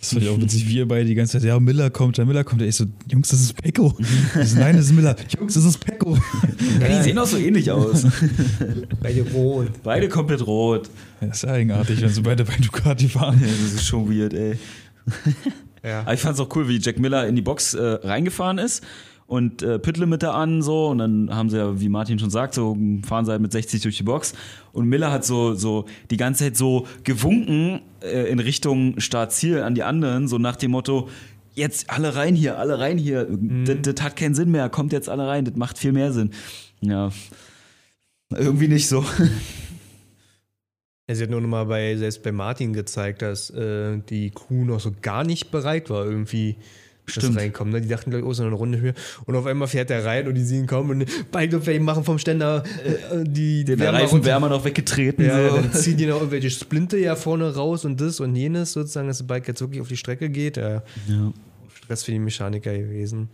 Das fand ich auch witzig, wie ihr beide die ganze Zeit, ja, Miller kommt, der Miller kommt. Ich so, Jungs, das ist Pecco. So, Nein, das ist Miller. Jungs, das ist Pecco. Ja, die sehen auch so ähnlich aus. beide rot. Beide komplett rot. Ja, Das ist ja eigenartig, wenn sie beide bei Ducati fahren. Ja, das ist schon weird, ey. Ja. Aber ich fand es auch cool, wie Jack Miller in die Box äh, reingefahren ist und äh, Pittlimiter an so und dann haben sie ja, wie Martin schon sagt, so fahren sie halt mit 60 durch die Box und Miller hat so so die ganze Zeit so gewunken äh, in Richtung Startziel an die anderen, so nach dem Motto jetzt alle rein hier, alle rein hier. Das, das hat keinen Sinn mehr, kommt jetzt alle rein, das macht viel mehr Sinn. Ja. Irgendwie nicht so. Sie hat nur noch mal bei, selbst bei Martin gezeigt, dass äh, die Crew noch so gar nicht bereit war, irgendwie Stimmt. reinkommen. Ne? Die dachten, gleich, oh, so eine Runde höher. Und auf einmal fährt er rein und die sehen kommen und beide Fame machen vom Ständer äh, die Den Wärmer Reifen runter. wärmer noch weggetreten. Ja, so. dann ziehen die noch irgendwelche Splinte ja vorne raus und das und jenes, sozusagen, dass das Bike jetzt wirklich auf die Strecke geht. Ja, ja. Stress für die Mechaniker gewesen.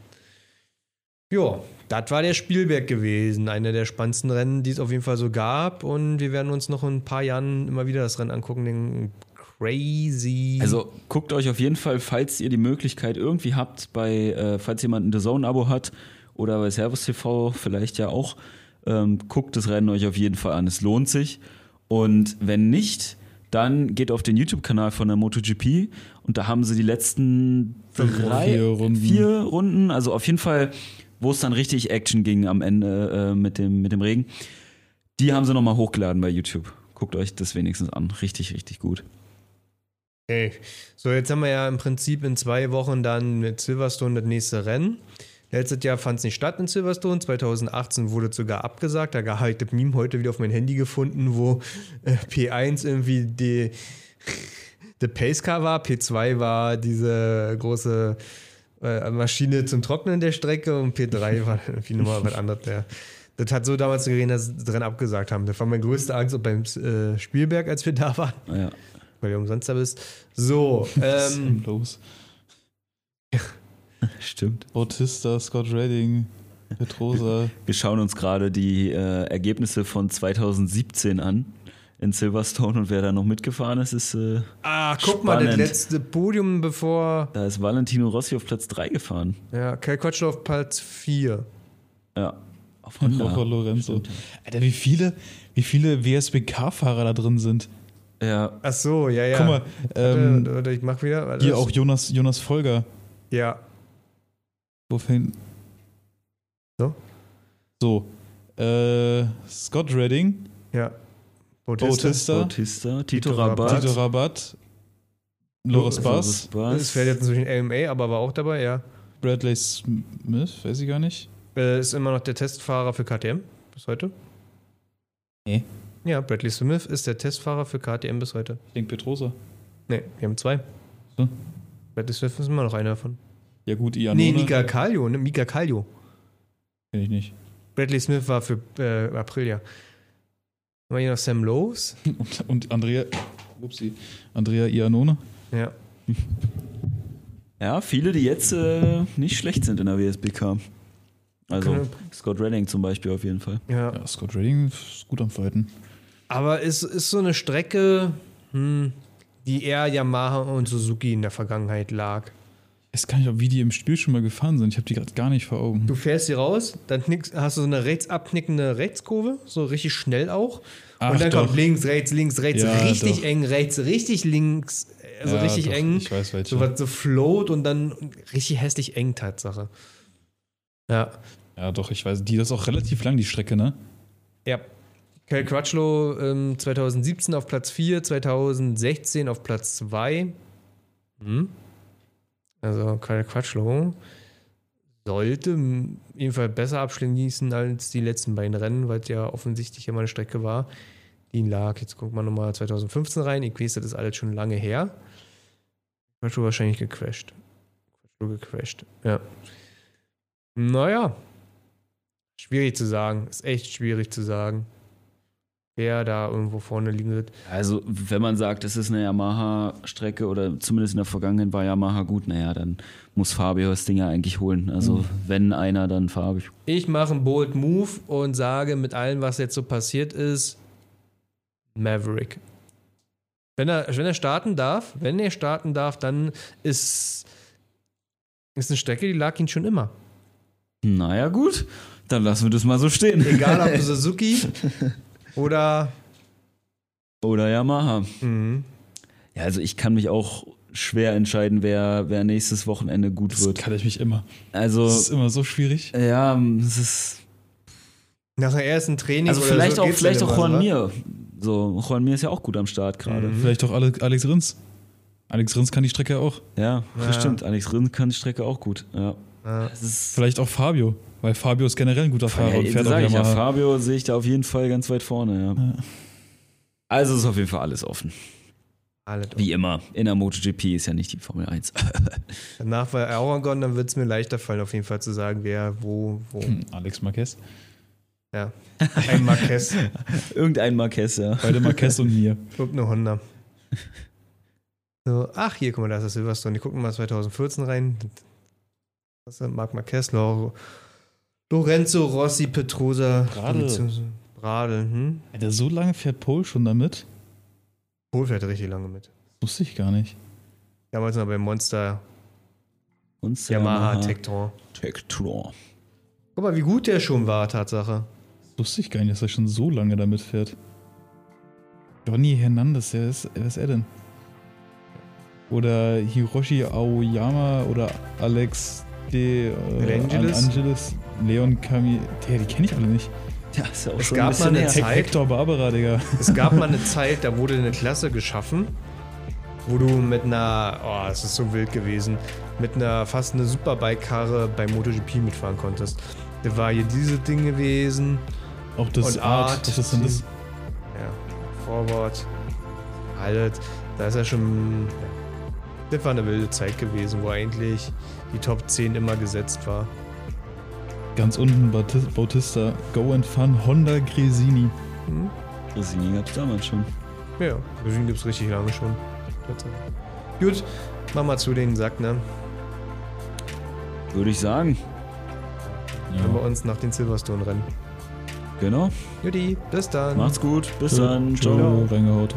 Ja, das war der Spielberg gewesen. Einer der spannendsten Rennen, die es auf jeden Fall so gab. Und wir werden uns noch in ein paar Jahren immer wieder das Rennen angucken. Den Crazy. Also guckt euch auf jeden Fall, falls ihr die Möglichkeit irgendwie habt, bei, äh, falls jemand ein The Zone-Abo hat oder bei Servus TV vielleicht ja auch, ähm, guckt das Rennen euch auf jeden Fall an. Es lohnt sich. Und wenn nicht, dann geht auf den YouTube-Kanal von der MotoGP und da haben sie die letzten drei, vier Runden. vier Runden, also auf jeden Fall, wo es dann richtig Action ging am Ende äh, mit, dem, mit dem Regen. Die haben sie nochmal hochgeladen bei YouTube. Guckt euch das wenigstens an. Richtig, richtig gut. Okay. So, jetzt haben wir ja im Prinzip in zwei Wochen dann mit Silverstone das nächste Rennen. Letztes Jahr fand es nicht statt in Silverstone. 2018 wurde es sogar abgesagt. Da habe ich das Meme heute wieder auf mein Handy gefunden, wo äh, P1 irgendwie die, der Pacecar war, P2 war diese große äh, Maschine zum Trocknen der Strecke und P3 war irgendwie nochmal was anderes. Der, das hat so damals gesehen, dass sie das Rennen abgesagt haben. Das war meine größte Angst auch beim äh, Spielberg, als wir da waren Ja. Weil du umsonst da bist. So, Was ist ähm, denn los? Stimmt. Bautista, Scott Redding, Petrosa. Wir schauen uns gerade die äh, Ergebnisse von 2017 an. in Silverstone und wer da noch mitgefahren ist, ist äh, Ah, guck mal, das Spannend. letzte Podium bevor. da ist Valentino Rossi auf Platz 3 gefahren. Ja, Kai Quatsch auf Platz 4. Ja. Auf Rocco Lorenzo. Alter, wie viele, wie viele WSBK-Fahrer da drin sind. Ja, Ach so, ja, ja. Guck mal, ähm, warte, warte, ich mach wieder. Warte, hier auch Jonas, Jonas Folger. Ja. Wo fängt. So? So. Äh, Scott Redding, Ja. Bautista. Bautista, Bautista, Tito, Tito Rabat. Tito Rabat, Loris Bass. Das fährt jetzt inzwischen LMA, aber war auch dabei, ja. Bradley Smith, weiß ich gar nicht. Äh, ist immer noch der Testfahrer für KTM bis heute. Nee. Ja, Bradley Smith ist der Testfahrer für KTM bis heute. Ich denke Petrosa. Ne, wir haben zwei. So. Bradley Smith ist immer noch einer davon. Ja gut, Ianone. Nee, Mika Kallio, ne? Mika Kallio. Kenn ich nicht. Bradley Smith war für äh, Aprilia. Haben wir hier noch Sam Lowes? Und, und Andrea, upsie, Andrea Ianone. Ja. Ja, viele, die jetzt äh, nicht schlecht sind in der WSBK. Also Scott Redding zum Beispiel auf jeden Fall. ja. Ja, Scott Redding ist gut am Fighten. Aber es ist so eine Strecke, hm, die eher Yamaha und Suzuki in der Vergangenheit lag. Ich weiß gar nicht, wie die im Spiel schon mal gefahren sind. Ich habe die gerade gar nicht vor Augen. Du fährst hier raus, dann knickst, hast du so eine rechts abknickende Rechtskurve, so richtig schnell auch. Ach und dann doch. kommt links, rechts, links, rechts, Ja, richtig doch. eng, rechts, richtig links, also Ja, richtig doch, eng. Ich weiß welche. So was so float und dann richtig hässlich eng, Tatsache. Ja. Ja, doch, ich weiß. Die das ist auch relativ lang, die Strecke, ne? Ja. Kel Crutchlow ähm, 2017 auf Platz 4, 2016 auf Platz 2. Hm. Also Kel Crutchlow sollte jedenfalls besser abschließen als die letzten beiden Rennen, weil es ja offensichtlich immer eine Strecke war, die ihn lag. Jetzt gucken wir nochmal 2015 rein. Ich weiß, das ist alles schon lange her. Crutchlow wahrscheinlich gecrashed. Crutchlow gecrashed, ja. Naja, Schwierig zu sagen. Ist echt schwierig zu sagen. Wer da irgendwo vorne liegen wird. Also, wenn man sagt, es ist eine Yamaha-Strecke oder zumindest in der Vergangenheit war Yamaha gut, naja, dann muss Fabio das Ding ja eigentlich holen. Also, wenn einer, dann Fabio. Ich mache einen bold Move und sage mit allem, was jetzt so passiert ist, Maverick. Wenn er, wenn er starten darf, wenn er starten darf, dann ist, ist eine Strecke, die lag ihm schon immer. Naja, gut, dann lassen wir das mal so stehen. Egal ob Suzuki oder. Oder Yamaha. Mhm. Ja, also ich kann mich auch schwer entscheiden, wer, wer nächstes Wochenende gut Das wird. kann ich mich immer. Also, Das ist immer so schwierig. ja, es ist. Nach dem ersten Training. Also, oder vielleicht so auch, vielleicht auch Juan? Mir. So, Juan Mir ist ja auch gut am Start gerade. Mhm. Vielleicht auch Ale- Alex Rins. Alex Rins kann die Strecke auch. Ja, Ja. das stimmt. Alex Rinn kann die Strecke auch gut. Ja. Ja. Vielleicht auch Fabio. Weil Fabio ist generell ein guter Fahrer und ja, fährt auch sag ich ja. Fabio sehe ich da auf jeden Fall ganz weit vorne. Ja. Ja. Also ist auf jeden Fall alles offen. Alle Wie immer. In der MotoGP ist ja nicht die Formel 1. Danach war Aragon, dann wird es mir leichter fallen, auf jeden Fall zu sagen, wer, wo, wo. Hm, Alex Marquez. Ja. Ein Marquez Irgendein Marquez, ja. Beide Marquez und mir. und eine Honda. So, ach, hier, guck mal, da ist das Silverstone. Die gucken mal 2014 rein. Das? Marc Marquez, Lo- Lorenzo Rossi, Petrosa, Bradl. Bradl. Hm? Alter, so lange fährt Pole schon damit? Pol fährt richtig lange mit. Wusste ich gar nicht. Damals noch beim Monster Und Yamaha Tecton. Tectron. Guck mal, wie gut der schon war, Tatsache. Wusste ich gar nicht, dass er schon so lange damit fährt. Johnny Hernandez, wer ist, wer ist er denn? Oder Hiroshi Aoyama oder Alex de äh, De Angelis? Angelis. Leon Kami. Der, die kenne ich alle nicht. Ja, ist ja auch Es schon gab ein bisschen mal eine her. Zeit- Hec- Hector Barbara, Digga. Es gab mal eine Zeit, da wurde eine Klasse geschaffen, wo du mit einer, oh, es ist so wild gewesen, mit einer fast eine Superbike-Karre bei MotoGP mitfahren konntest. Da war hier diese Ding gewesen, Auch das Und Art. Art, Was ist denn das? ja, Forward, halt, da ist ja schon, ja. das war eine wilde Zeit gewesen, wo eigentlich die Top 10 immer gesetzt war. Ganz unten Bautista, Bautista Go and Fun Honda Gresini. Hm? Rosini gab es damals schon. Ja, Revue gibt es richtig lange schon. Gut, mach mal zu den Sack, ne? Würde ich sagen. Wenn wir uns nach den Silverstone rennen. Genau. Juti, bis dann. Macht's gut. Bis Tschö, dann. tschö, Ciao. Reingehaut.